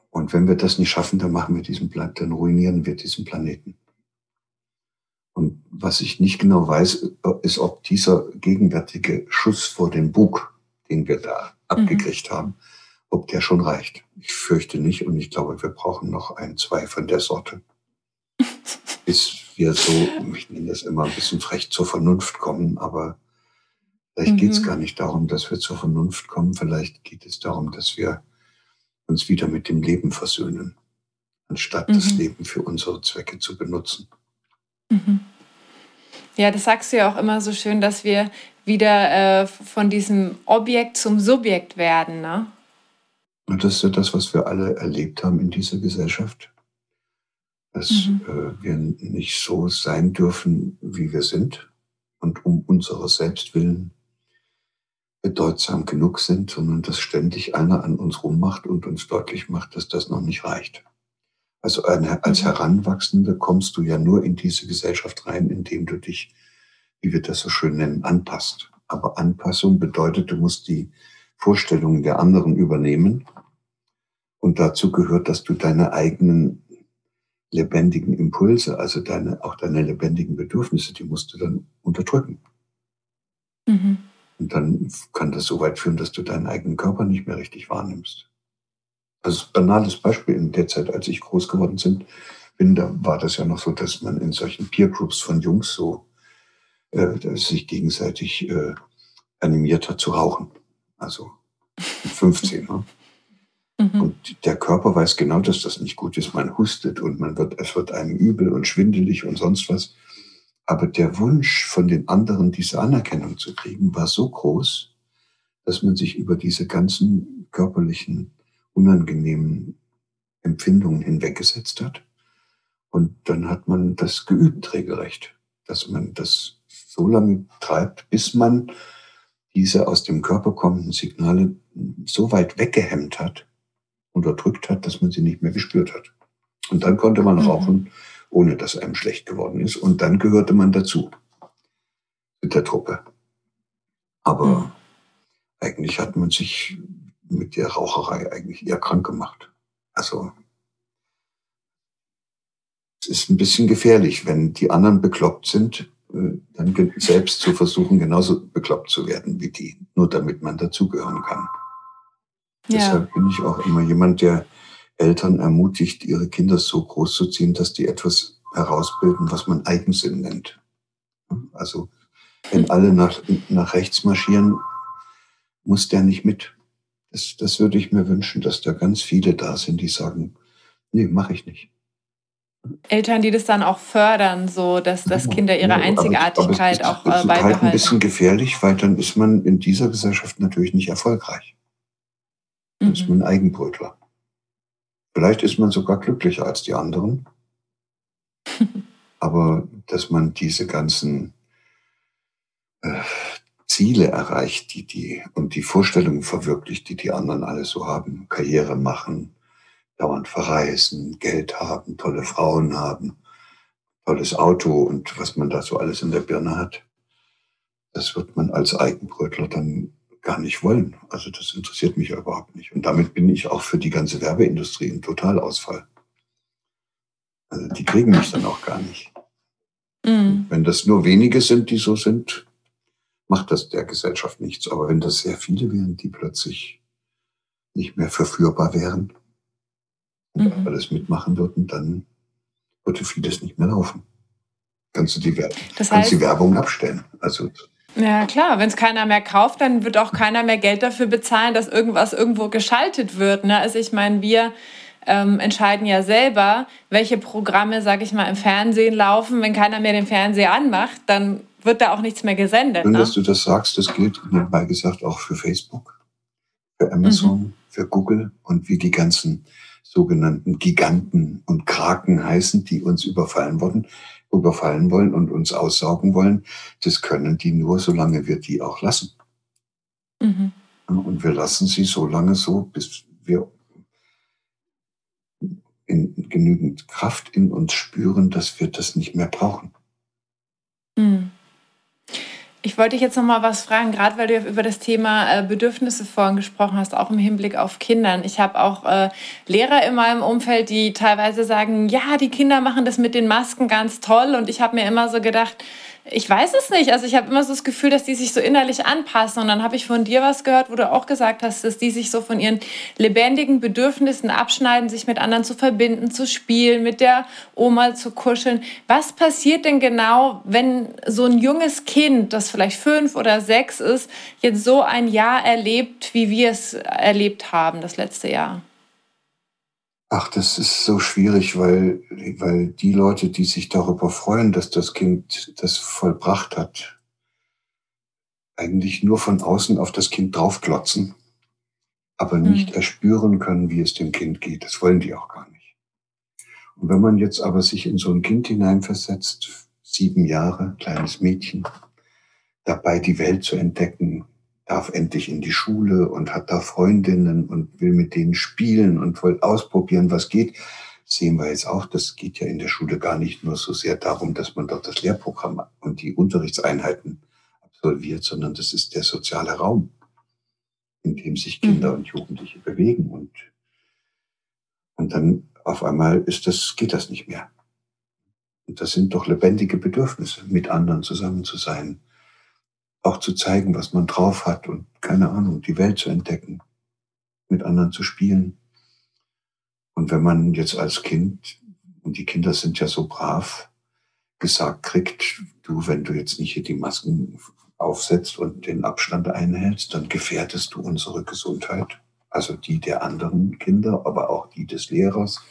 Und wenn wir das nicht schaffen, dann machen wir diesen Plan dann ruinieren wir diesen Planeten. Und was ich nicht genau weiß, ist, ob dieser gegenwärtige Schuss vor den Bug, den wir da mhm. abgekriegt haben, ob der schon reicht. Ich fürchte nicht und ich glaube, wir brauchen noch ein, zwei von der Sorte. Bis wir so, ich nenne das immer ein bisschen frech, zur Vernunft kommen, aber vielleicht mhm. geht es gar nicht darum, dass wir zur Vernunft kommen, vielleicht geht es darum, dass wir uns wieder mit dem Leben versöhnen, anstatt mhm. das Leben für unsere Zwecke zu benutzen. Mhm. Ja, das sagst du ja auch immer so schön, dass wir wieder äh, von diesem Objekt zum Subjekt werden, ne? Und das ist ja das, was wir alle erlebt haben in dieser Gesellschaft. Dass mhm. äh, wir nicht so sein dürfen, wie wir sind und um unserer selbst willen bedeutsam genug sind, sondern dass ständig einer an uns rummacht und uns deutlich macht, dass das noch nicht reicht. Also als mhm. Heranwachsende kommst du ja nur in diese Gesellschaft rein, indem du dich, wie wir das so schön nennen, anpasst. Aber Anpassung bedeutet, du musst die Vorstellungen der anderen übernehmen. Und dazu gehört, dass du deine eigenen lebendigen Impulse, also deine, auch deine lebendigen Bedürfnisse, die musst du dann unterdrücken. Mhm. Und dann kann das so weit führen, dass du deinen eigenen Körper nicht mehr richtig wahrnimmst. Also banales Beispiel in der Zeit, als ich groß geworden sind, bin, da war das ja noch so, dass man in solchen Peer Groups von Jungs so äh, sich gegenseitig äh, animiert hat zu rauchen. Also 15. ne? Mhm. Und der Körper weiß genau, dass das nicht gut ist. Man hustet und man wird, es wird einem übel und schwindelig und sonst was. Aber der Wunsch von den anderen, diese Anerkennung zu kriegen, war so groß, dass man sich über diese ganzen körperlichen, unangenehmen Empfindungen hinweggesetzt hat. Und dann hat man das geübt regelrecht, dass man das so lange treibt, bis man diese aus dem Körper kommenden Signale so weit weggehemmt hat, unterdrückt hat, dass man sie nicht mehr gespürt hat. Und dann konnte man mhm. rauchen, ohne dass einem schlecht geworden ist. Und dann gehörte man dazu mit der Truppe. Aber mhm. eigentlich hat man sich mit der Raucherei eigentlich eher krank gemacht. Also es ist ein bisschen gefährlich, wenn die anderen bekloppt sind, äh, dann selbst zu versuchen, genauso bekloppt zu werden wie die, nur damit man dazugehören kann. Ja. Deshalb bin ich auch immer jemand, der Eltern ermutigt, ihre Kinder so groß zu ziehen, dass die etwas herausbilden, was man Eigensinn nennt. Also wenn alle nach, nach rechts marschieren, muss der nicht mit. Das, das würde ich mir wünschen, dass da ganz viele da sind, die sagen, nee, mache ich nicht. Eltern, die das dann auch fördern, so dass, dass Kinder ihre Einzigartigkeit aber, aber auch äh, beibehalten. Halt ein bisschen gefährlich, weil dann ist man in dieser Gesellschaft natürlich nicht erfolgreich. Mhm. ist man Eigenbrötler. Vielleicht ist man sogar glücklicher als die anderen. aber dass man diese ganzen äh, Ziele erreicht, die die und die Vorstellungen verwirklicht, die die anderen alle so haben, Karriere machen, dauernd verreisen, Geld haben, tolle Frauen haben, tolles Auto und was man da so alles in der Birne hat. das wird man als Eigenbrötler dann gar nicht wollen. Also das interessiert mich überhaupt nicht. Und damit bin ich auch für die ganze Werbeindustrie ein Totalausfall. Also die kriegen mich dann auch gar nicht. Mhm. Wenn das nur wenige sind, die so sind, macht das der Gesellschaft nichts. Aber wenn das sehr viele wären, die plötzlich nicht mehr verführbar wären und mhm. alles mitmachen würden, dann würde vieles nicht mehr laufen. Kannst du die, Werbung, das heißt, kannst die Werbung abstellen. Also ja, klar. Wenn es keiner mehr kauft, dann wird auch keiner mehr Geld dafür bezahlen, dass irgendwas irgendwo geschaltet wird. Ne? Also ich meine, wir ähm, entscheiden ja selber, welche Programme, sag ich mal, im Fernsehen laufen. Wenn keiner mehr den Fernseher anmacht, dann wird da auch nichts mehr gesendet. Schön, ne? dass du das sagst. Das gilt nebenbei gesagt auch für Facebook, für Amazon, mhm. für Google und wie die ganzen sogenannten Giganten und Kraken heißen, die uns überfallen wurden, überfallen wollen und uns aussaugen wollen. Das können die nur, solange wir die auch lassen. Mhm. Und wir lassen sie so lange so, bis wir in genügend Kraft in uns spüren, dass wir das nicht mehr brauchen. Mhm. Ich wollte dich jetzt noch mal was fragen, gerade weil du über das Thema äh, Bedürfnisse vorhin gesprochen hast, auch im Hinblick auf Kindern. Ich habe auch äh, Lehrer in meinem Umfeld, die teilweise sagen, ja, die Kinder machen das mit den Masken ganz toll. Und ich habe mir immer so gedacht, ich weiß es nicht. Also ich habe immer so das Gefühl, dass die sich so innerlich anpassen. Und dann habe ich von dir was gehört, wo du auch gesagt hast, dass die sich so von ihren lebendigen Bedürfnissen abschneiden, sich mit anderen zu verbinden, zu spielen, mit der Oma zu kuscheln. Was passiert denn genau, wenn so ein junges Kind, das vielleicht fünf oder sechs ist, jetzt so ein Jahr erlebt, wie wir es erlebt haben das letzte Jahr? Ach, das ist so schwierig, weil, weil die Leute, die sich darüber freuen, dass das Kind das vollbracht hat, eigentlich nur von außen auf das Kind draufklotzen, aber nicht mhm. erspüren können, wie es dem Kind geht. Das wollen die auch gar nicht. Und wenn man jetzt aber sich in so ein Kind hineinversetzt, sieben Jahre, kleines Mädchen, dabei die Welt zu entdecken, darf endlich in die Schule und hat da Freundinnen und will mit denen spielen und will ausprobieren, was geht. sehen wir jetzt auch, das geht ja in der Schule gar nicht nur so sehr darum, dass man dort das Lehrprogramm und die Unterrichtseinheiten absolviert, sondern das ist der soziale Raum, in dem sich Kinder mhm. und Jugendliche bewegen und, und dann auf einmal ist das, geht das nicht mehr. Und das sind doch lebendige Bedürfnisse, mit anderen zusammen zu sein, auch zu zeigen, was man drauf hat und keine Ahnung, die Welt zu entdecken, mit anderen zu spielen. Und wenn man jetzt als Kind, und die Kinder sind ja so brav, gesagt kriegt, du, wenn du jetzt nicht hier die Masken aufsetzt und den Abstand einhältst, dann gefährdest du unsere Gesundheit, also die der anderen Kinder, aber auch die des Lehrers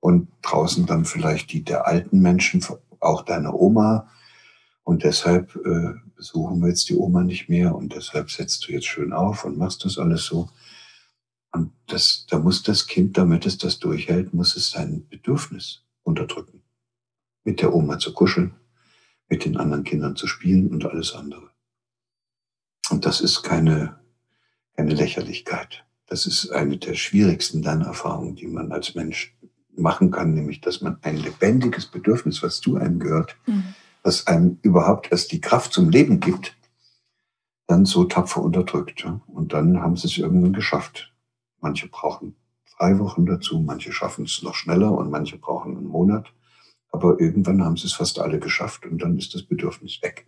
und draußen dann vielleicht die der alten Menschen, auch deiner Oma. Und deshalb äh, besuchen wir jetzt die Oma nicht mehr und deshalb setzt du jetzt schön auf und machst das alles so. Und das, da muss das Kind, damit es das durchhält, muss es sein Bedürfnis unterdrücken. Mit der Oma zu kuscheln, mit den anderen Kindern zu spielen und alles andere. Und das ist keine, keine Lächerlichkeit. Das ist eine der schwierigsten Lernerfahrungen, die man als Mensch machen kann, nämlich dass man ein lebendiges Bedürfnis, was zu einem gehört, mhm was einem überhaupt erst die Kraft zum Leben gibt, dann so tapfer unterdrückt. Und dann haben sie es irgendwann geschafft. Manche brauchen drei Wochen dazu, manche schaffen es noch schneller und manche brauchen einen Monat. Aber irgendwann haben sie es fast alle geschafft und dann ist das Bedürfnis weg.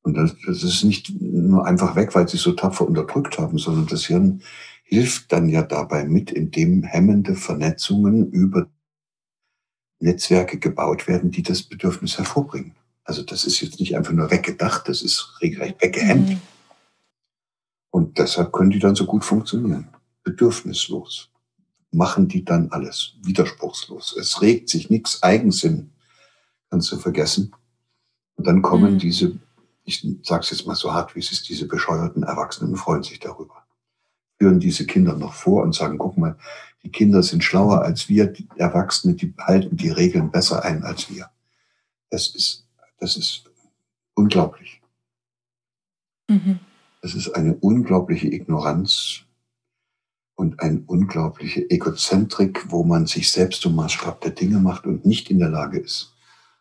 Und das, das ist nicht nur einfach weg, weil sie so tapfer unterdrückt haben, sondern das Hirn hilft dann ja dabei mit, indem hemmende Vernetzungen über Netzwerke gebaut werden, die das Bedürfnis hervorbringen. Also das ist jetzt nicht einfach nur weggedacht, das ist regelrecht weggehemmt. Mhm. Und deshalb können die dann so gut funktionieren. Bedürfnislos. Machen die dann alles. Widerspruchslos. Es regt sich nichts. Eigensinn kannst du vergessen. Und dann kommen mhm. diese, ich sag's jetzt mal so hart, wie es ist, diese bescheuerten Erwachsenen freuen sich darüber. Führen diese Kinder noch vor und sagen, guck mal, die Kinder sind schlauer als wir, die Erwachsene, die halten die Regeln besser ein als wir. Das ist, das ist unglaublich. Mhm. Das ist eine unglaubliche Ignoranz und eine unglaubliche Egozentrik, wo man sich selbst zum Maßstab der Dinge macht und nicht in der Lage ist,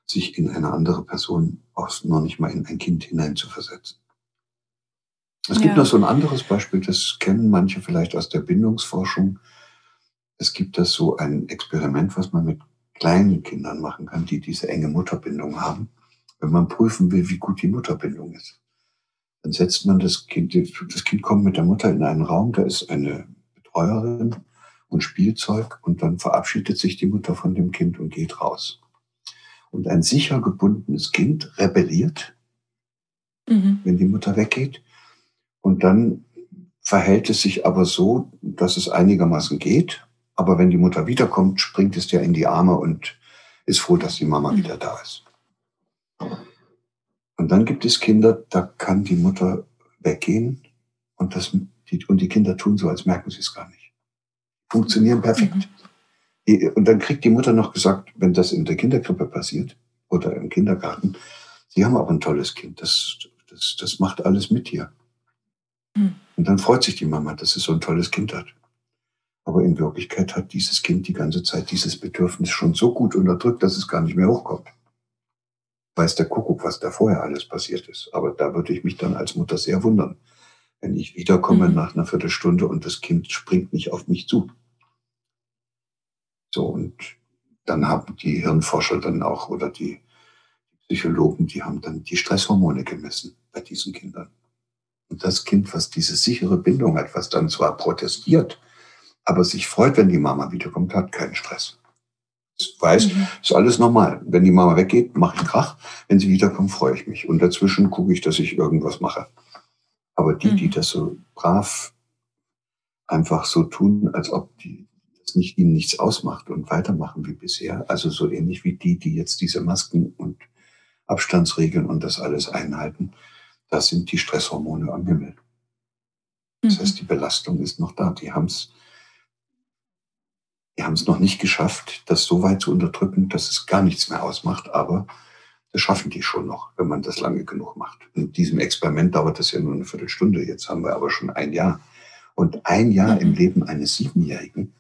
sich in eine andere Person auch noch nicht mal in ein Kind hineinzuversetzen. Es gibt ja. noch so ein anderes Beispiel, das kennen manche vielleicht aus der Bindungsforschung. Es gibt das so ein Experiment, was man mit kleinen Kindern machen kann, die diese enge Mutterbindung haben, wenn man prüfen will, wie gut die Mutterbindung ist. Dann setzt man das Kind, das Kind kommt mit der Mutter in einen Raum, da ist eine Betreuerin und Spielzeug und dann verabschiedet sich die Mutter von dem Kind und geht raus. Und ein sicher gebundenes Kind rebelliert, mhm. wenn die Mutter weggeht. Und dann verhält es sich aber so, dass es einigermaßen geht. Aber wenn die Mutter wiederkommt, springt es ja in die Arme und ist froh, dass die Mama mhm. wieder da ist. Und dann gibt es Kinder, da kann die Mutter weggehen und, das, die, und die Kinder tun so, als merken sie es gar nicht. Funktionieren perfekt. Mhm. Und dann kriegt die Mutter noch gesagt, wenn das in der Kinderkrippe passiert oder im Kindergarten, Sie haben aber ein tolles Kind, das, das, das macht alles mit dir. Mhm. Und dann freut sich die Mama, dass es so ein tolles Kind hat. Aber in Wirklichkeit hat dieses Kind die ganze Zeit dieses Bedürfnis schon so gut unterdrückt, dass es gar nicht mehr hochkommt. Weiß der Kuckuck, was da vorher alles passiert ist. Aber da würde ich mich dann als Mutter sehr wundern, wenn ich wiederkomme mhm. nach einer Viertelstunde und das Kind springt nicht auf mich zu. So, und dann haben die Hirnforscher dann auch oder die Psychologen, die haben dann die Stresshormone gemessen bei diesen Kindern. Und das Kind, was diese sichere Bindung hat, was dann zwar protestiert, aber sich freut, wenn die Mama wiederkommt, hat keinen Stress. Es weiß, mhm. ist alles normal. Wenn die Mama weggeht, mache ich Krach. Wenn sie wiederkommt, freue ich mich. Und dazwischen gucke ich, dass ich irgendwas mache. Aber die, mhm. die das so brav einfach so tun, als ob die das nicht, ihnen nichts ausmacht und weitermachen wie bisher, also so ähnlich wie die, die jetzt diese Masken und Abstandsregeln und das alles einhalten, da sind die Stresshormone am Himmel. Das mhm. heißt, die Belastung ist noch da. Die haben es die haben es noch nicht geschafft, das so weit zu unterdrücken, dass es gar nichts mehr ausmacht, aber das schaffen die schon noch, wenn man das lange genug macht. In diesem Experiment dauert das ja nur eine Viertelstunde, jetzt haben wir aber schon ein Jahr. Und ein Jahr im. Leben eines Siebenjährigen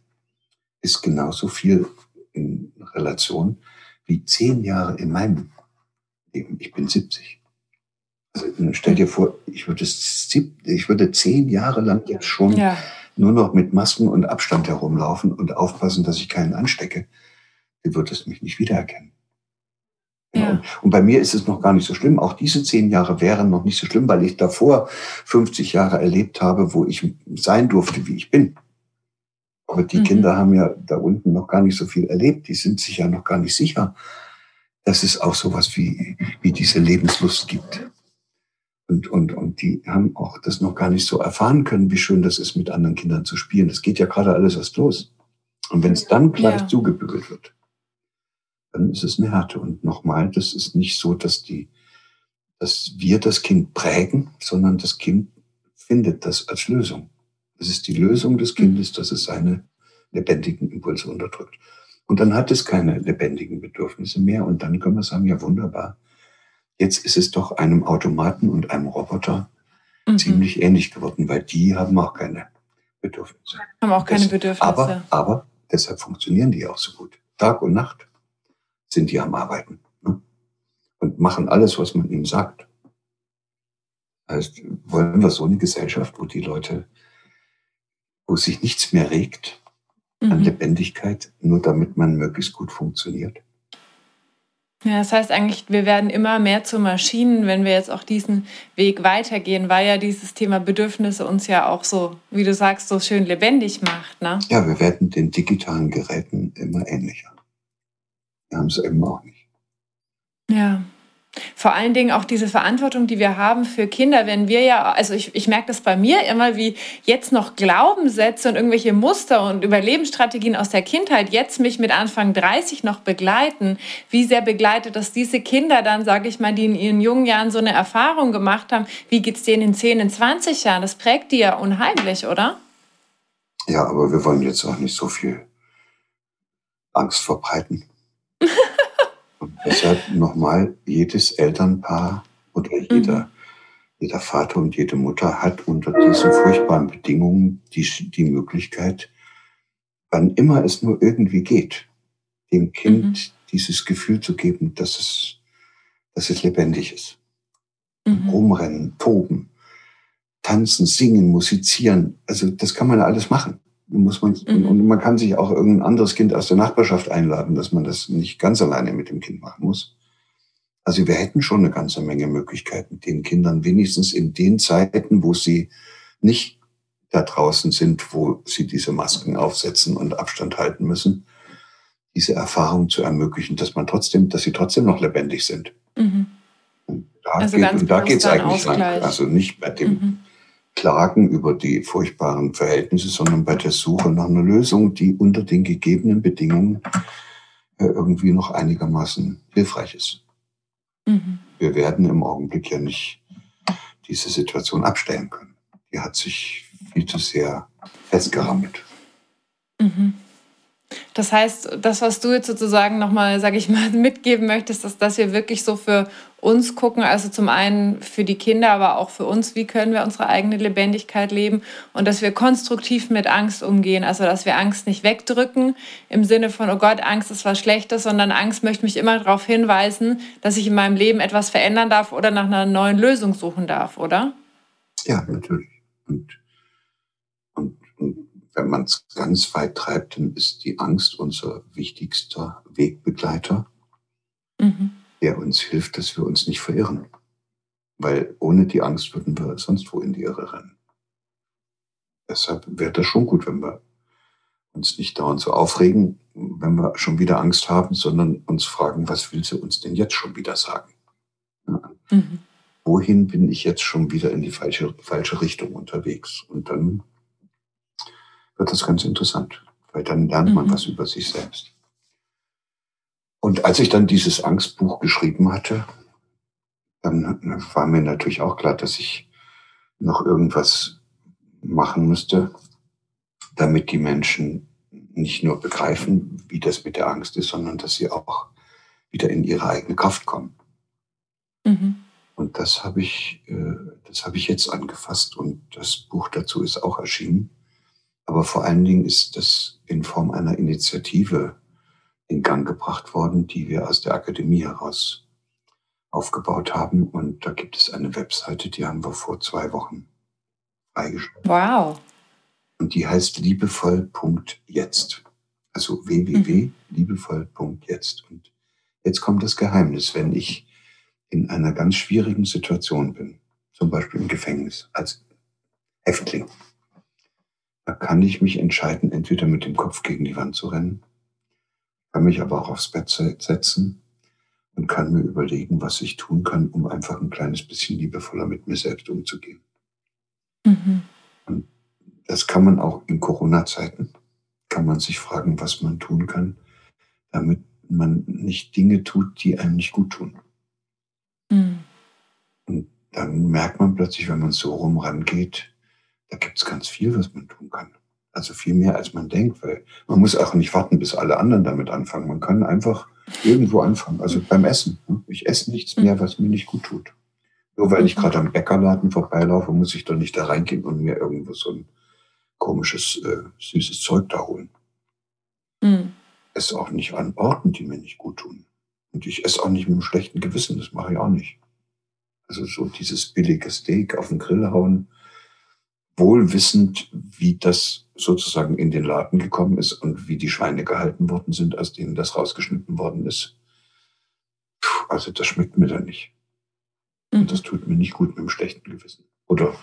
ist genauso viel in Relation wie zehn Jahre in meinem Leben. Ich bin 70. Also stell dir vor, ich würde, ich würde zehn Jahre lang jetzt schon ja nur noch mit Masken und Abstand herumlaufen und aufpassen, dass ich keinen anstecke, dann wird es mich nicht wiedererkennen. Ja. Und bei mir ist es noch gar nicht so schlimm. Auch diese zehn Jahre wären noch nicht so schlimm, weil ich davor 50 Jahre erlebt habe, wo ich sein durfte, wie ich bin. Aber die mhm. Kinder haben ja da unten noch gar nicht so viel erlebt. Die sind sich ja noch gar nicht sicher, dass es auch sowas wie, wie diese Lebenslust gibt. Und, und, und die haben auch das noch gar nicht so erfahren können, wie schön das ist, mit anderen Kindern zu spielen. Das geht ja gerade alles erst los. Und wenn es dann gleich ja. zugebügelt wird, dann ist es eine Härte. Und nochmal, das ist nicht so, dass die, dass wir das Kind prägen, sondern das Kind findet das als Lösung. Es ist die Lösung des Kindes, dass es seine lebendigen Impulse unterdrückt. Und dann hat es keine lebendigen Bedürfnisse mehr. Und dann können wir sagen, ja wunderbar, Jetzt ist es doch einem Automaten und einem Roboter mhm. ziemlich ähnlich geworden, weil die haben auch keine Bedürfnisse. Haben auch keine Bedürfnisse. Aber, aber deshalb funktionieren die auch so gut. Tag und Nacht sind die am Arbeiten ne? und machen alles, was man ihnen sagt. Heißt, wollen wir so eine Gesellschaft, wo die Leute, wo sich nichts mehr regt an mhm. Lebendigkeit, nur damit man möglichst gut funktioniert? Ja, das heißt eigentlich, wir werden immer mehr zu Maschinen, wenn wir jetzt auch diesen Weg weitergehen, weil ja dieses Thema Bedürfnisse uns ja auch so, wie du sagst, so schön lebendig macht. Ne? Ja, wir werden den digitalen Geräten immer ähnlicher. Wir haben es eben auch nicht. Ja. Vor allen Dingen auch diese Verantwortung, die wir haben für Kinder, wenn wir ja, also ich, ich merke das bei mir immer, wie jetzt noch Glaubenssätze und irgendwelche Muster und Überlebensstrategien aus der Kindheit jetzt mich mit Anfang 30 noch begleiten. Wie sehr begleitet das diese Kinder dann, sage ich mal, die in ihren jungen Jahren so eine Erfahrung gemacht haben? Wie geht es denen in 10, in 20 Jahren? Das prägt die ja unheimlich, oder? Ja, aber wir wollen jetzt auch nicht so viel Angst verbreiten. Und deshalb nochmal, jedes Elternpaar oder jeder, mhm. jeder Vater und jede Mutter hat unter diesen furchtbaren Bedingungen die, die Möglichkeit, wann immer es nur irgendwie geht, dem Kind mhm. dieses Gefühl zu geben, dass es, dass es lebendig ist. Mhm. Rumrennen, toben, tanzen, singen, musizieren. Also das kann man alles machen. Muss man, mhm. Und man kann sich auch irgendein anderes Kind aus der Nachbarschaft einladen, dass man das nicht ganz alleine mit dem Kind machen muss. Also wir hätten schon eine ganze Menge Möglichkeiten, den Kindern wenigstens in den Zeiten, wo sie nicht da draußen sind, wo sie diese Masken aufsetzen und Abstand halten müssen, diese Erfahrung zu ermöglichen, dass man trotzdem, dass sie trotzdem noch lebendig sind. Mhm. Und da also geht es eigentlich lang. Also nicht bei dem mhm. Klagen über die furchtbaren Verhältnisse, sondern bei der Suche nach einer Lösung, die unter den gegebenen Bedingungen äh, irgendwie noch einigermaßen hilfreich ist. Mhm. Wir werden im Augenblick ja nicht diese Situation abstellen können. Die hat sich viel zu sehr festgerammelt. Mhm. Das heißt, das, was du jetzt sozusagen nochmal, sage ich mal, mitgeben möchtest, ist, dass wir wirklich so für uns gucken, also zum einen für die Kinder, aber auch für uns, wie können wir unsere eigene Lebendigkeit leben und dass wir konstruktiv mit Angst umgehen, also dass wir Angst nicht wegdrücken im Sinne von, oh Gott, Angst ist was Schlechtes, sondern Angst möchte mich immer darauf hinweisen, dass ich in meinem Leben etwas verändern darf oder nach einer neuen Lösung suchen darf, oder? Ja, natürlich. Und, wenn man es ganz weit treibt, dann ist die Angst unser wichtigster Wegbegleiter, mhm. der uns hilft, dass wir uns nicht verirren. Weil ohne die Angst würden wir sonst wo in die Irre rennen. Deshalb wäre das schon gut, wenn wir uns nicht dauernd so aufregen, wenn wir schon wieder Angst haben, sondern uns fragen, was will sie uns denn jetzt schon wieder sagen? Ja. Mhm. Wohin bin ich jetzt schon wieder in die falsche, falsche Richtung unterwegs? Und dann wird das ganz interessant, weil dann lernt man mhm. was über sich selbst. Und als ich dann dieses Angstbuch geschrieben hatte, dann war mir natürlich auch klar, dass ich noch irgendwas machen müsste, damit die Menschen nicht nur begreifen, wie das mit der Angst ist, sondern dass sie auch wieder in ihre eigene Kraft kommen. Mhm. Und das habe ich, äh, das habe ich jetzt angefasst und das Buch dazu ist auch erschienen. Aber vor allen Dingen ist das in Form einer Initiative in Gang gebracht worden, die wir aus der Akademie heraus aufgebaut haben. Und da gibt es eine Webseite, die haben wir vor zwei Wochen freigeschaltet. Wow. Und die heißt liebevoll.jetzt. Also www.liebevoll.jetzt. Und jetzt kommt das Geheimnis, wenn ich in einer ganz schwierigen Situation bin, zum Beispiel im Gefängnis als Häftling kann ich mich entscheiden, entweder mit dem Kopf gegen die Wand zu rennen, kann mich aber auch aufs Bett setzen und kann mir überlegen, was ich tun kann, um einfach ein kleines bisschen liebevoller mit mir selbst umzugehen. Mhm. Und das kann man auch in Corona-Zeiten, kann man sich fragen, was man tun kann, damit man nicht Dinge tut, die einem nicht gut tun. Mhm. Und dann merkt man plötzlich, wenn man so rum rangeht, da gibt es ganz viel, was man tun kann. Also viel mehr, als man denkt, weil man muss auch nicht warten, bis alle anderen damit anfangen. Man kann einfach irgendwo anfangen. Also beim Essen. Ne? Ich esse nichts mehr, was mir nicht gut tut. Nur weil ich gerade am Bäckerladen vorbeilaufe, muss ich doch nicht da reingehen und mir irgendwo so ein komisches, äh, süßes Zeug da holen. Mhm. Esse auch nicht an Orten, die mir nicht gut tun. Und ich esse auch nicht mit einem schlechten Gewissen, das mache ich auch nicht. Also so dieses billige Steak auf den Grill hauen, wohl wissend, wie das sozusagen in den Laden gekommen ist und wie die Schweine gehalten worden sind, aus denen das rausgeschnitten worden ist. Puh, also das schmeckt mir dann nicht. Und mhm. das tut mir nicht gut mit dem schlechten Gewissen. Oder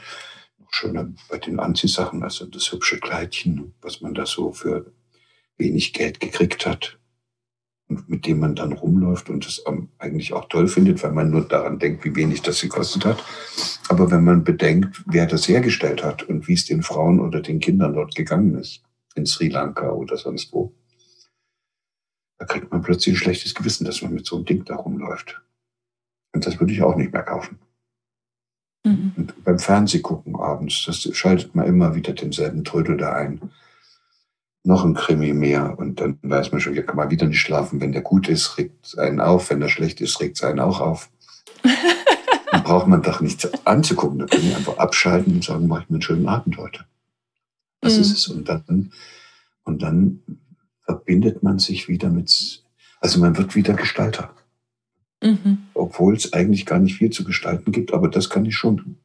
noch schöner bei den Anziehsachen, also das hübsche Kleidchen, was man da so für wenig Geld gekriegt hat mit dem man dann rumläuft und es eigentlich auch toll findet, weil man nur daran denkt, wie wenig das gekostet hat. Aber wenn man bedenkt, wer das hergestellt hat und wie es den Frauen oder den Kindern dort gegangen ist, in Sri Lanka oder sonst wo, da kriegt man plötzlich ein schlechtes Gewissen, dass man mit so einem Ding da rumläuft. Und das würde ich auch nicht mehr kaufen. Mhm. Und beim Fernsehgucken abends, das schaltet man immer wieder denselben Trödel da ein noch ein Krimi mehr und dann weiß man schon, hier kann man wieder nicht schlafen. Wenn der gut ist, regt es einen auf. Wenn der schlecht ist, regt es einen auch auf. dann braucht man doch nichts anzugucken. Da kann ich einfach abschalten und sagen, mache ich mir einen schönen Abend heute. Das mhm. ist es. Und dann, und dann verbindet man sich wieder mit, also man wird wieder Gestalter. Mhm. Obwohl es eigentlich gar nicht viel zu gestalten gibt, aber das kann ich schon mhm.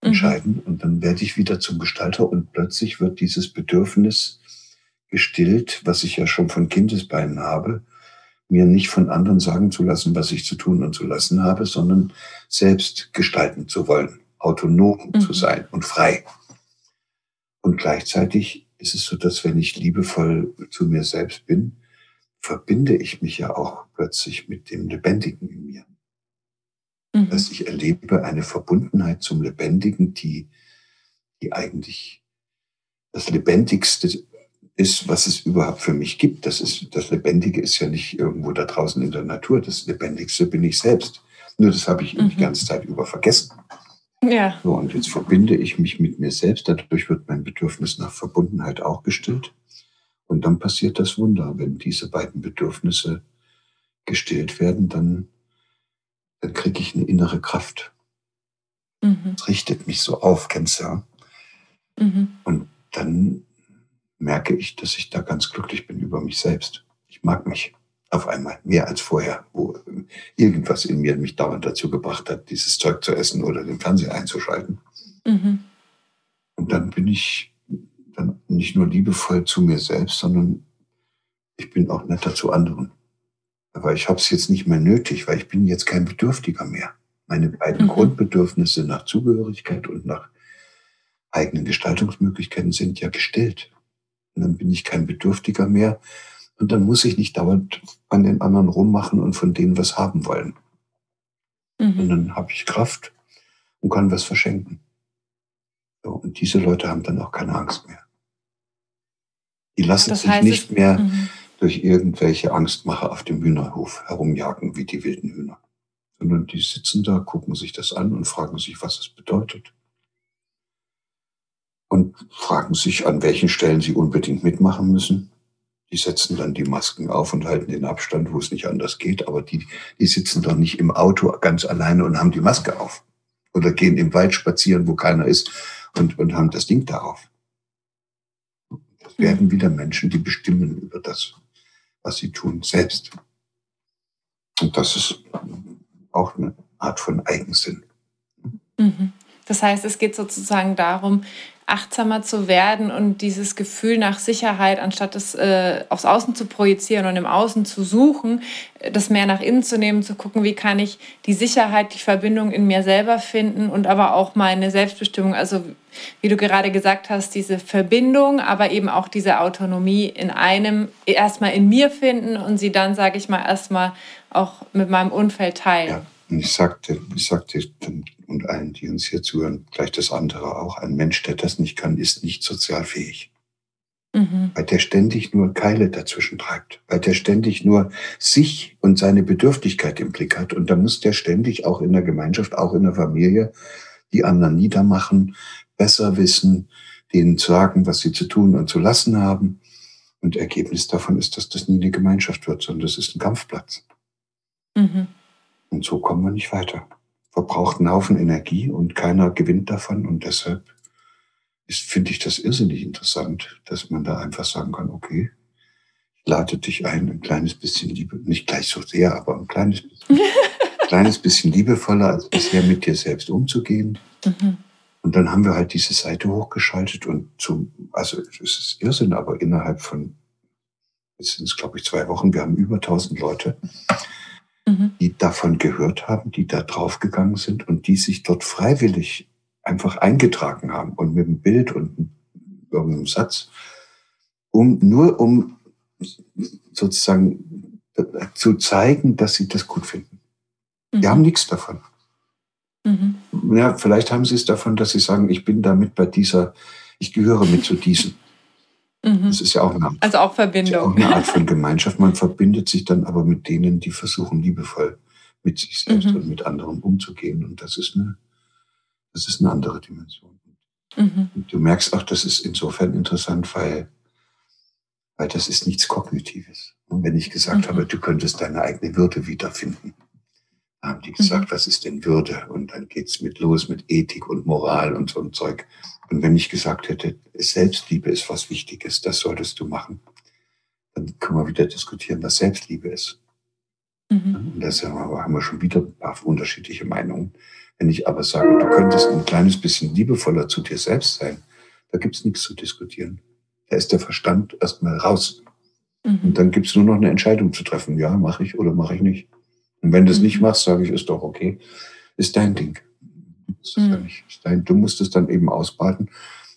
entscheiden. Mhm. Und dann werde ich wieder zum Gestalter und plötzlich wird dieses Bedürfnis gestillt, was ich ja schon von Kindesbeinen habe, mir nicht von anderen sagen zu lassen, was ich zu tun und zu lassen habe, sondern selbst gestalten zu wollen, autonom mhm. zu sein und frei. Und gleichzeitig ist es so, dass wenn ich liebevoll zu mir selbst bin, verbinde ich mich ja auch plötzlich mit dem Lebendigen in mir. Mhm. Dass ich erlebe eine Verbundenheit zum Lebendigen, die, die eigentlich das Lebendigste ist, was es überhaupt für mich gibt. Das, ist, das Lebendige ist ja nicht irgendwo da draußen in der Natur. Das Lebendigste bin ich selbst. Nur das habe ich mhm. die ganze Zeit über vergessen. Ja. So, und jetzt verbinde ich mich mit mir selbst. Dadurch wird mein Bedürfnis nach Verbundenheit auch gestillt. Und dann passiert das Wunder. Wenn diese beiden Bedürfnisse gestillt werden, dann, dann kriege ich eine innere Kraft. Mhm. Das richtet mich so auf, kennst du ja. Mhm. Und dann merke ich, dass ich da ganz glücklich bin über mich selbst. Ich mag mich auf einmal mehr als vorher, wo irgendwas in mir mich dauernd dazu gebracht hat, dieses Zeug zu essen oder den Fernseher einzuschalten. Mhm. Und dann bin ich dann nicht nur liebevoll zu mir selbst, sondern ich bin auch netter zu anderen. Aber ich habe es jetzt nicht mehr nötig, weil ich bin jetzt kein Bedürftiger mehr. Meine beiden mhm. Grundbedürfnisse nach Zugehörigkeit und nach eigenen Gestaltungsmöglichkeiten sind ja gestillt. Und dann bin ich kein Bedürftiger mehr. Und dann muss ich nicht dauernd an den anderen rummachen und von denen was haben wollen. Mhm. Und dann habe ich Kraft und kann was verschenken. So, und diese Leute haben dann auch keine Angst mehr. Die lassen das sich nicht mehr mhm. durch irgendwelche Angstmacher auf dem Hühnerhof herumjagen wie die wilden Hühner. Sondern die sitzen da, gucken sich das an und fragen sich, was es bedeutet und fragen sich, an welchen Stellen sie unbedingt mitmachen müssen. Die setzen dann die Masken auf und halten den Abstand, wo es nicht anders geht. Aber die, die sitzen doch nicht im Auto ganz alleine und haben die Maske auf. Oder gehen im Wald spazieren, wo keiner ist und, und haben das Ding darauf. Das werden wieder Menschen, die bestimmen über das, was sie tun, selbst. Und das ist auch eine Art von Eigensinn. Mhm. Das heißt, es geht sozusagen darum, achtsamer zu werden und dieses Gefühl nach Sicherheit, anstatt es äh, aufs Außen zu projizieren und im Außen zu suchen, das mehr nach innen zu nehmen, zu gucken, wie kann ich die Sicherheit, die Verbindung in mir selber finden und aber auch meine Selbstbestimmung, also wie du gerade gesagt hast, diese Verbindung, aber eben auch diese Autonomie in einem erstmal in mir finden und sie dann, sage ich mal, erstmal auch mit meinem Umfeld teilen. Ja. Und ich sagte, ich sagte und allen, die uns hier zuhören, gleich das andere auch. Ein Mensch, der das nicht kann, ist nicht sozialfähig. Mhm. Weil der ständig nur Keile dazwischen treibt, weil der ständig nur sich und seine Bedürftigkeit im Blick hat. Und da muss der ständig auch in der Gemeinschaft, auch in der Familie, die anderen niedermachen, besser wissen, denen sagen, was sie zu tun und zu lassen haben. Und Ergebnis davon ist, dass das nie eine Gemeinschaft wird, sondern das ist ein Kampfplatz. Mhm. Und so kommen wir nicht weiter. Verbraucht einen Haufen Energie und keiner gewinnt davon. Und deshalb ist, finde ich das irrsinnig interessant, dass man da einfach sagen kann, okay, ich lade dich ein, ein kleines bisschen Liebe, nicht gleich so sehr, aber ein kleines bisschen, ein kleines bisschen liebevoller als bisher mit dir selbst umzugehen. Mhm. Und dann haben wir halt diese Seite hochgeschaltet und zum, also es ist Irrsinn, aber innerhalb von, jetzt sind es glaube ich zwei Wochen, wir haben über 1000 Leute, mhm. die davon gehört haben, die da draufgegangen sind und die sich dort freiwillig einfach eingetragen haben und mit einem Bild und irgendeinem Satz, um nur um sozusagen zu zeigen, dass sie das gut finden. Mhm. Die haben nichts davon. Mhm. Ja, vielleicht haben sie es davon, dass sie sagen, ich bin damit bei dieser, ich gehöre mit zu diesen. Mhm. Das ist ja auch eine, Art, also auch Verbindung. Ja auch eine Art von Gemeinschaft. Man verbindet sich dann aber mit denen, die versuchen, liebevoll mit sich selbst mhm. und mit anderen umzugehen. Und das ist eine, das ist eine andere Dimension. Mhm. Du merkst auch, das ist insofern interessant, weil, weil das ist nichts Kognitives. Und wenn ich gesagt mhm. habe, du könntest deine eigene Würde wiederfinden, haben die gesagt, mhm. was ist denn Würde? Und dann geht's mit los mit Ethik und Moral und so ein Zeug. Und wenn ich gesagt hätte, Selbstliebe ist was Wichtiges, das solltest du machen, dann können wir wieder diskutieren, was Selbstliebe ist. Mhm. Und da haben wir schon wieder ein paar unterschiedliche Meinungen. Wenn ich aber sage, du könntest ein kleines bisschen liebevoller zu dir selbst sein, da gibt es nichts zu diskutieren. Da ist der Verstand erstmal raus. Mhm. Und dann gibt es nur noch eine Entscheidung zu treffen. Ja, mache ich oder mache ich nicht. Und wenn du es nicht mhm. machst, sage ich, ist doch okay. Ist dein Ding. Ist mhm. ja nicht, dein, du musst es dann eben ausbaden.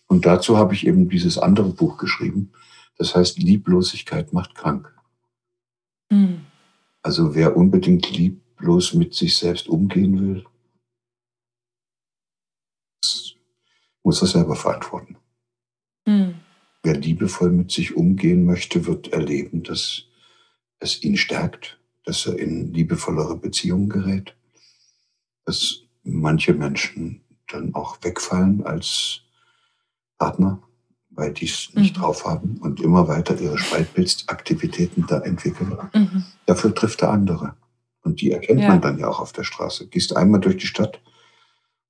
Und dazu habe ich eben dieses andere Buch geschrieben. Das heißt, Lieblosigkeit macht krank. Mhm. Also wer unbedingt lieblos mit sich selbst umgehen will, muss er selber verantworten. Mhm. Wer liebevoll mit sich umgehen möchte, wird erleben, dass es ihn stärkt, dass er in liebevollere Beziehungen gerät, dass manche Menschen dann auch wegfallen als Partner, weil die es nicht mhm. drauf haben und immer weiter ihre Spaltbildsaktivitäten da entwickeln. Mhm. Dafür trifft er andere. Und die erkennt ja. man dann ja auch auf der Straße. Gehst einmal durch die Stadt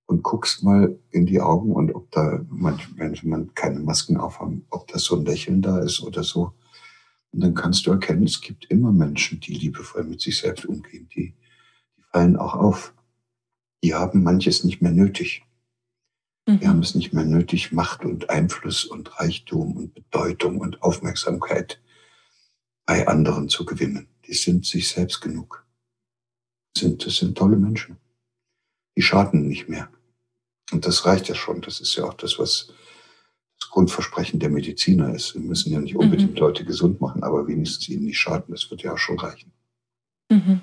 und guckst mal in die Augen und ob da, wenn man keine Masken aufhaben, ob da so ein Lächeln da ist oder so. Und dann kannst du erkennen, es gibt immer Menschen, die liebevoll mit sich selbst umgehen. Die, die fallen auch auf. Die haben manches nicht mehr nötig. Mhm. Wir haben es nicht mehr nötig, Macht und Einfluss und Reichtum und Bedeutung und Aufmerksamkeit bei anderen zu gewinnen. Die sind sich selbst genug. Das sind, das sind tolle Menschen. Die schaden nicht mehr. Und das reicht ja schon. Das ist ja auch das, was das Grundversprechen der Mediziner ist. Wir müssen ja nicht unbedingt mhm. Leute gesund machen, aber wenigstens ihnen nicht schaden. Das wird ja auch schon reichen. Mhm.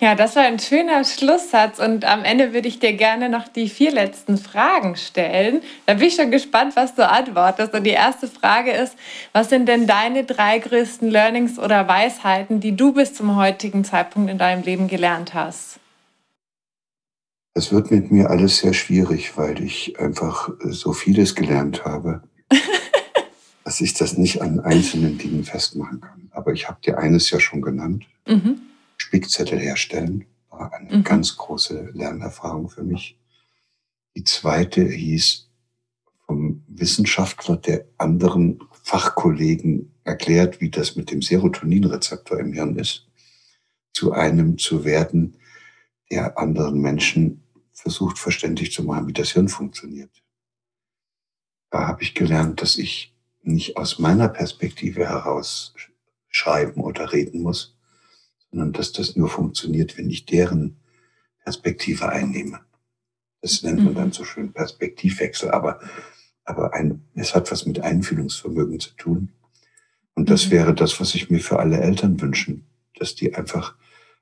Ja, das war ein schöner Schlusssatz und am Ende würde ich dir gerne noch die vier letzten Fragen stellen. Da bin ich schon gespannt, was du antwortest. Und die erste Frage ist, was sind denn deine drei größten Learnings oder Weisheiten, die du bis zum heutigen Zeitpunkt in deinem Leben gelernt hast? Es wird mit mir alles sehr schwierig, weil ich einfach so vieles gelernt habe, dass ich das nicht an einzelnen Dingen festmachen kann. Aber ich habe dir eines ja schon genannt. Mhm. Spickzettel herstellen war eine mhm. ganz große Lernerfahrung für mich. Die zweite hieß vom Wissenschaftler, der anderen Fachkollegen erklärt, wie das mit dem Serotoninrezeptor im Hirn ist, zu einem zu werden, der anderen Menschen versucht verständlich zu machen, wie das Hirn funktioniert. Da habe ich gelernt, dass ich nicht aus meiner Perspektive heraus schreiben oder reden muss, sondern dass das nur funktioniert, wenn ich deren Perspektive einnehme. Das nennt man dann mhm. so schön Perspektivwechsel, aber, aber ein, es hat was mit Einfühlungsvermögen zu tun. Und das mhm. wäre das, was ich mir für alle Eltern wünschen, dass die einfach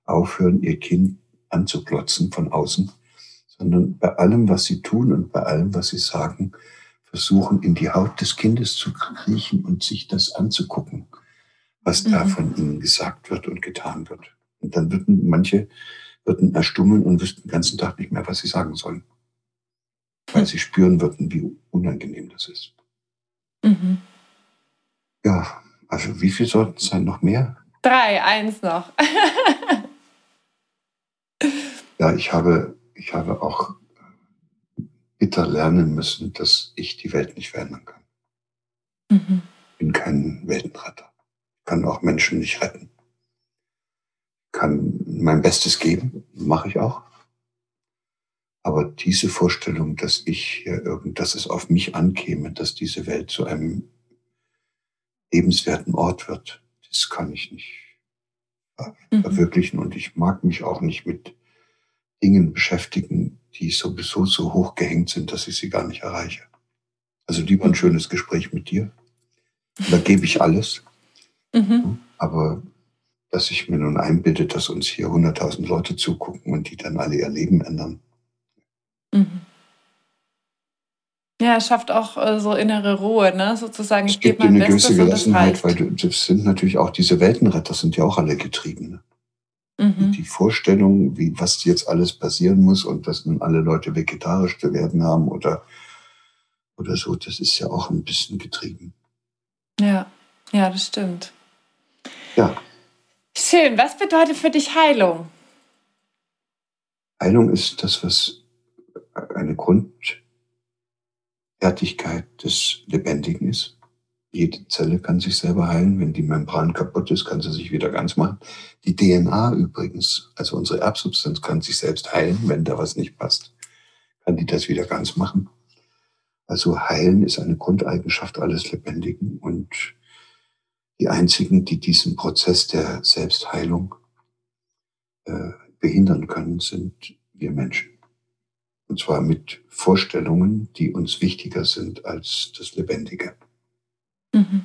aufhören, ihr Kind anzuklotzen von außen sondern bei allem, was sie tun und bei allem, was sie sagen, versuchen, in die Haut des Kindes zu kriechen und sich das anzugucken, was mhm. da von ihnen gesagt wird und getan wird. Und dann würden manche würden erstummeln und wüssten den ganzen Tag nicht mehr, was sie sagen sollen, weil sie spüren würden, wie unangenehm das ist. Mhm. Ja, also wie viel sollten es sein? Noch mehr? Drei, eins noch. ja, ich habe ich habe auch bitter lernen müssen, dass ich die Welt nicht verändern kann. Mhm. Ich bin kein Weltenretter. Kann auch Menschen nicht retten. Kann mein Bestes geben, mache ich auch. Aber diese Vorstellung, dass ich hier irgend, dass es auf mich ankäme, dass diese Welt zu einem lebenswerten Ort wird, das kann ich nicht mhm. verwirklichen. Und ich mag mich auch nicht mit Dingen beschäftigen, die sowieso so hoch gehängt sind, dass ich sie gar nicht erreiche. Also lieber ein schönes Gespräch mit dir. Da gebe ich alles. Mhm. Aber dass ich mir nun einbilde, dass uns hier 100.000 Leute zugucken und die dann alle ihr Leben ändern. Mhm. Ja, es schafft auch äh, so innere Ruhe, ne? sozusagen. Es gibt eine gewisse Gelassenheit, weil das sind natürlich auch diese Weltenretter, sind ja auch alle getrieben. Ne? Mhm. Die Vorstellung, wie, was jetzt alles passieren muss und dass nun alle Leute vegetarisch zu werden haben oder, oder so, das ist ja auch ein bisschen getrieben. Ja, ja, das stimmt. Ja. Schön. Was bedeutet für dich Heilung? Heilung ist das, was eine Grundfertigkeit des Lebendigen ist. Jede Zelle kann sich selber heilen. Wenn die Membran kaputt ist, kann sie sich wieder ganz machen. Die DNA übrigens, also unsere Erbsubstanz, kann sich selbst heilen, wenn da was nicht passt. Kann die das wieder ganz machen. Also heilen ist eine Grundeigenschaft alles Lebendigen und die einzigen, die diesen Prozess der Selbstheilung äh, behindern können, sind wir Menschen. Und zwar mit Vorstellungen, die uns wichtiger sind als das Lebendige. Mhm.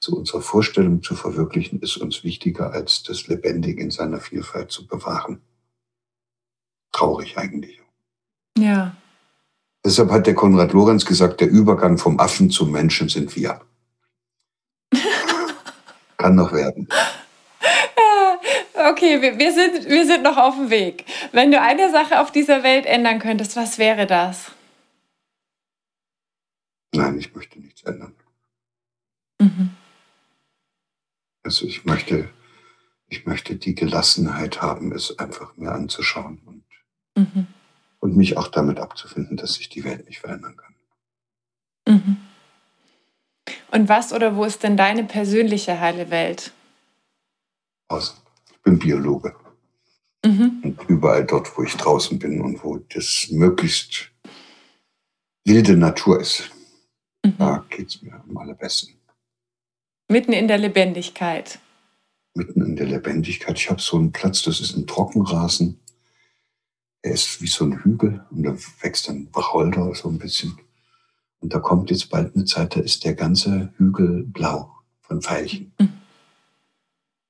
So unsere Vorstellung zu verwirklichen, ist uns wichtiger, als das Lebendige in seiner Vielfalt zu bewahren. Traurig eigentlich. Ja. Deshalb hat der Konrad Lorenz gesagt, der Übergang vom Affen zum Menschen sind wir. Kann noch werden. Okay, wir, wir, sind, wir sind noch auf dem Weg. Wenn du eine Sache auf dieser Welt ändern könntest, was wäre das? Nein, ich möchte nichts ändern. Mhm. Also ich möchte, ich möchte die Gelassenheit haben, es einfach mir anzuschauen und, mhm. und mich auch damit abzufinden, dass sich die Welt nicht verändern kann. Mhm. Und was oder wo ist denn deine persönliche heile Welt? Außen. Ich bin Biologe. Mhm. Und überall dort, wo ich draußen bin und wo das möglichst wilde Natur ist, mhm. da geht es mir am allerbesten. Mitten in der Lebendigkeit. Mitten in der Lebendigkeit. Ich habe so einen Platz, das ist ein Trockenrasen. Er ist wie so ein Hügel und da wächst dann Wacholder so ein bisschen. Und da kommt jetzt bald eine Zeit, da ist der ganze Hügel blau von Veilchen. Mhm.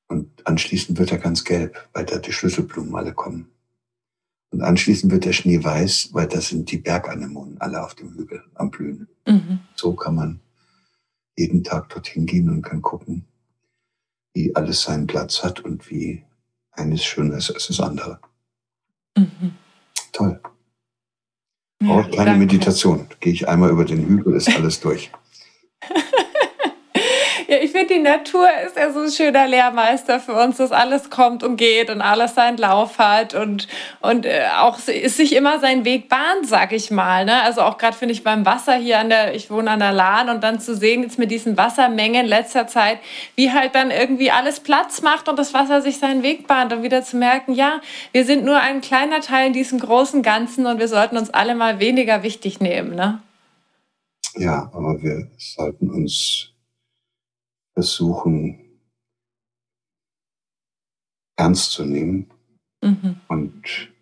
Und anschließend wird er ganz gelb, weil da die Schlüsselblumen alle kommen. Und anschließend wird der Schnee weiß, weil da sind die Berganemonen alle auf dem Hügel am Blühen. Mhm. So kann man jeden Tag dorthin gehen und kann gucken, wie alles seinen Platz hat und wie eines schöner ist als das andere. Mhm. Toll. Ja, Auch kleine danke. Meditation. Gehe ich einmal über den Hügel, ist alles durch. Ich finde, die Natur ist ja so ein schöner Lehrmeister für uns, dass alles kommt und geht und alles seinen Lauf hat und, und äh, auch sich immer seinen Weg bahnt, sag ich mal. Ne? Also auch gerade finde ich beim Wasser hier an der, ich wohne an der Lahn und dann zu sehen jetzt mit diesen Wassermengen in letzter Zeit, wie halt dann irgendwie alles Platz macht und das Wasser sich seinen Weg bahnt und wieder zu merken, ja, wir sind nur ein kleiner Teil in diesem großen Ganzen und wir sollten uns alle mal weniger wichtig nehmen. Ne? Ja, aber wir sollten uns versuchen ernst zu nehmen mhm. und,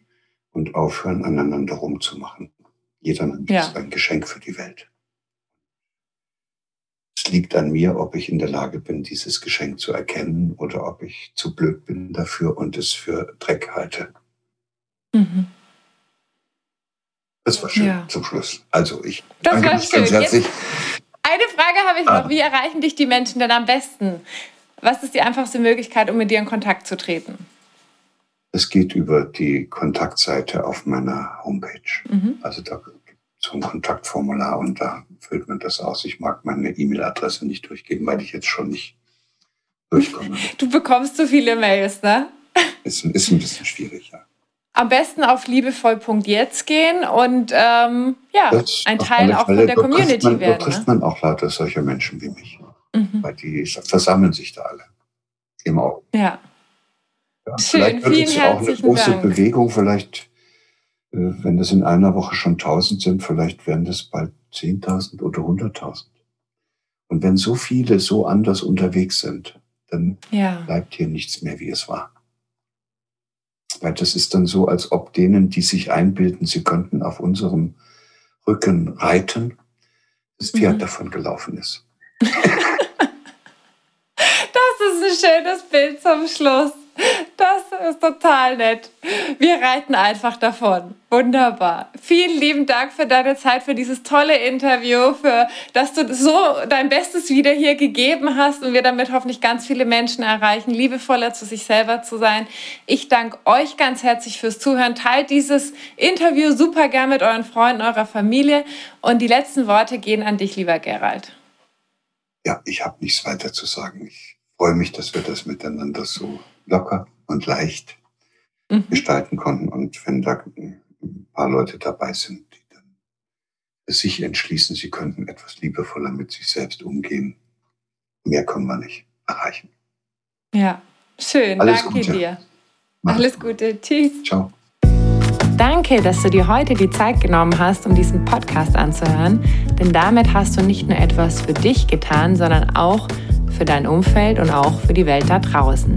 und aufhören, aneinander rumzumachen. Jeder Mensch ja. ist ein Geschenk für die Welt. Es liegt an mir, ob ich in der Lage bin, dieses Geschenk zu erkennen oder ob ich zu blöd bin dafür und es für Dreck halte. Mhm. Das war schön ja. zum Schluss. Also ich das danke ganz herzlich. Jetzt eine Frage habe ich noch. Ah. Wie erreichen dich die Menschen denn am besten? Was ist die einfachste Möglichkeit, um mit dir in Kontakt zu treten? Es geht über die Kontaktseite auf meiner Homepage. Mhm. Also da gibt es so ein Kontaktformular und da füllt man das aus. Ich mag meine E-Mail-Adresse nicht durchgeben, weil ich jetzt schon nicht durchkomme. Du bekommst so viele Mails, ne? Ist, ist ein bisschen schwierig, ja am besten auf liebevoll.jetzt gehen und ähm, ja, das ein Teil auch von der Community man, werden. Da trifft ne? man auch lauter solcher Menschen wie mich. Mhm. Weil die versammeln sich da alle. Im Auge. Ja. ja Schön, vielen herzlichen auch eine große Dank. Bewegung. Vielleicht, äh, wenn das in einer Woche schon 1000 sind, vielleicht werden das bald 10.000 oder 100.000. Und wenn so viele so anders unterwegs sind, dann ja. bleibt hier nichts mehr, wie es war. Weil das ist dann so, als ob denen, die sich einbilden, sie könnten auf unserem Rücken reiten, das Pferd mhm. davon gelaufen ist. das ist ein schönes Bild zum Schluss. Das ist total nett. Wir reiten einfach davon. Wunderbar. Vielen lieben Dank für deine Zeit, für dieses tolle Interview, für dass du so dein Bestes wieder hier gegeben hast und wir damit hoffentlich ganz viele Menschen erreichen, liebevoller zu sich selber zu sein. Ich danke euch ganz herzlich fürs Zuhören. Teilt dieses Interview super gern mit euren Freunden, eurer Familie. Und die letzten Worte gehen an dich, lieber Gerald. Ja, ich habe nichts weiter zu sagen. Ich freue mich, dass wir das miteinander so locker und leicht mhm. gestalten konnten. Und wenn da ein paar Leute dabei sind, die dann sich entschließen, sie könnten etwas liebevoller mit sich selbst umgehen, mehr können wir nicht erreichen. Ja, schön. Alles Danke Gute. dir. Mach's Alles Gute. Tschüss. Ciao. Danke, dass du dir heute die Zeit genommen hast, um diesen Podcast anzuhören, denn damit hast du nicht nur etwas für dich getan, sondern auch für dein Umfeld und auch für die Welt da draußen.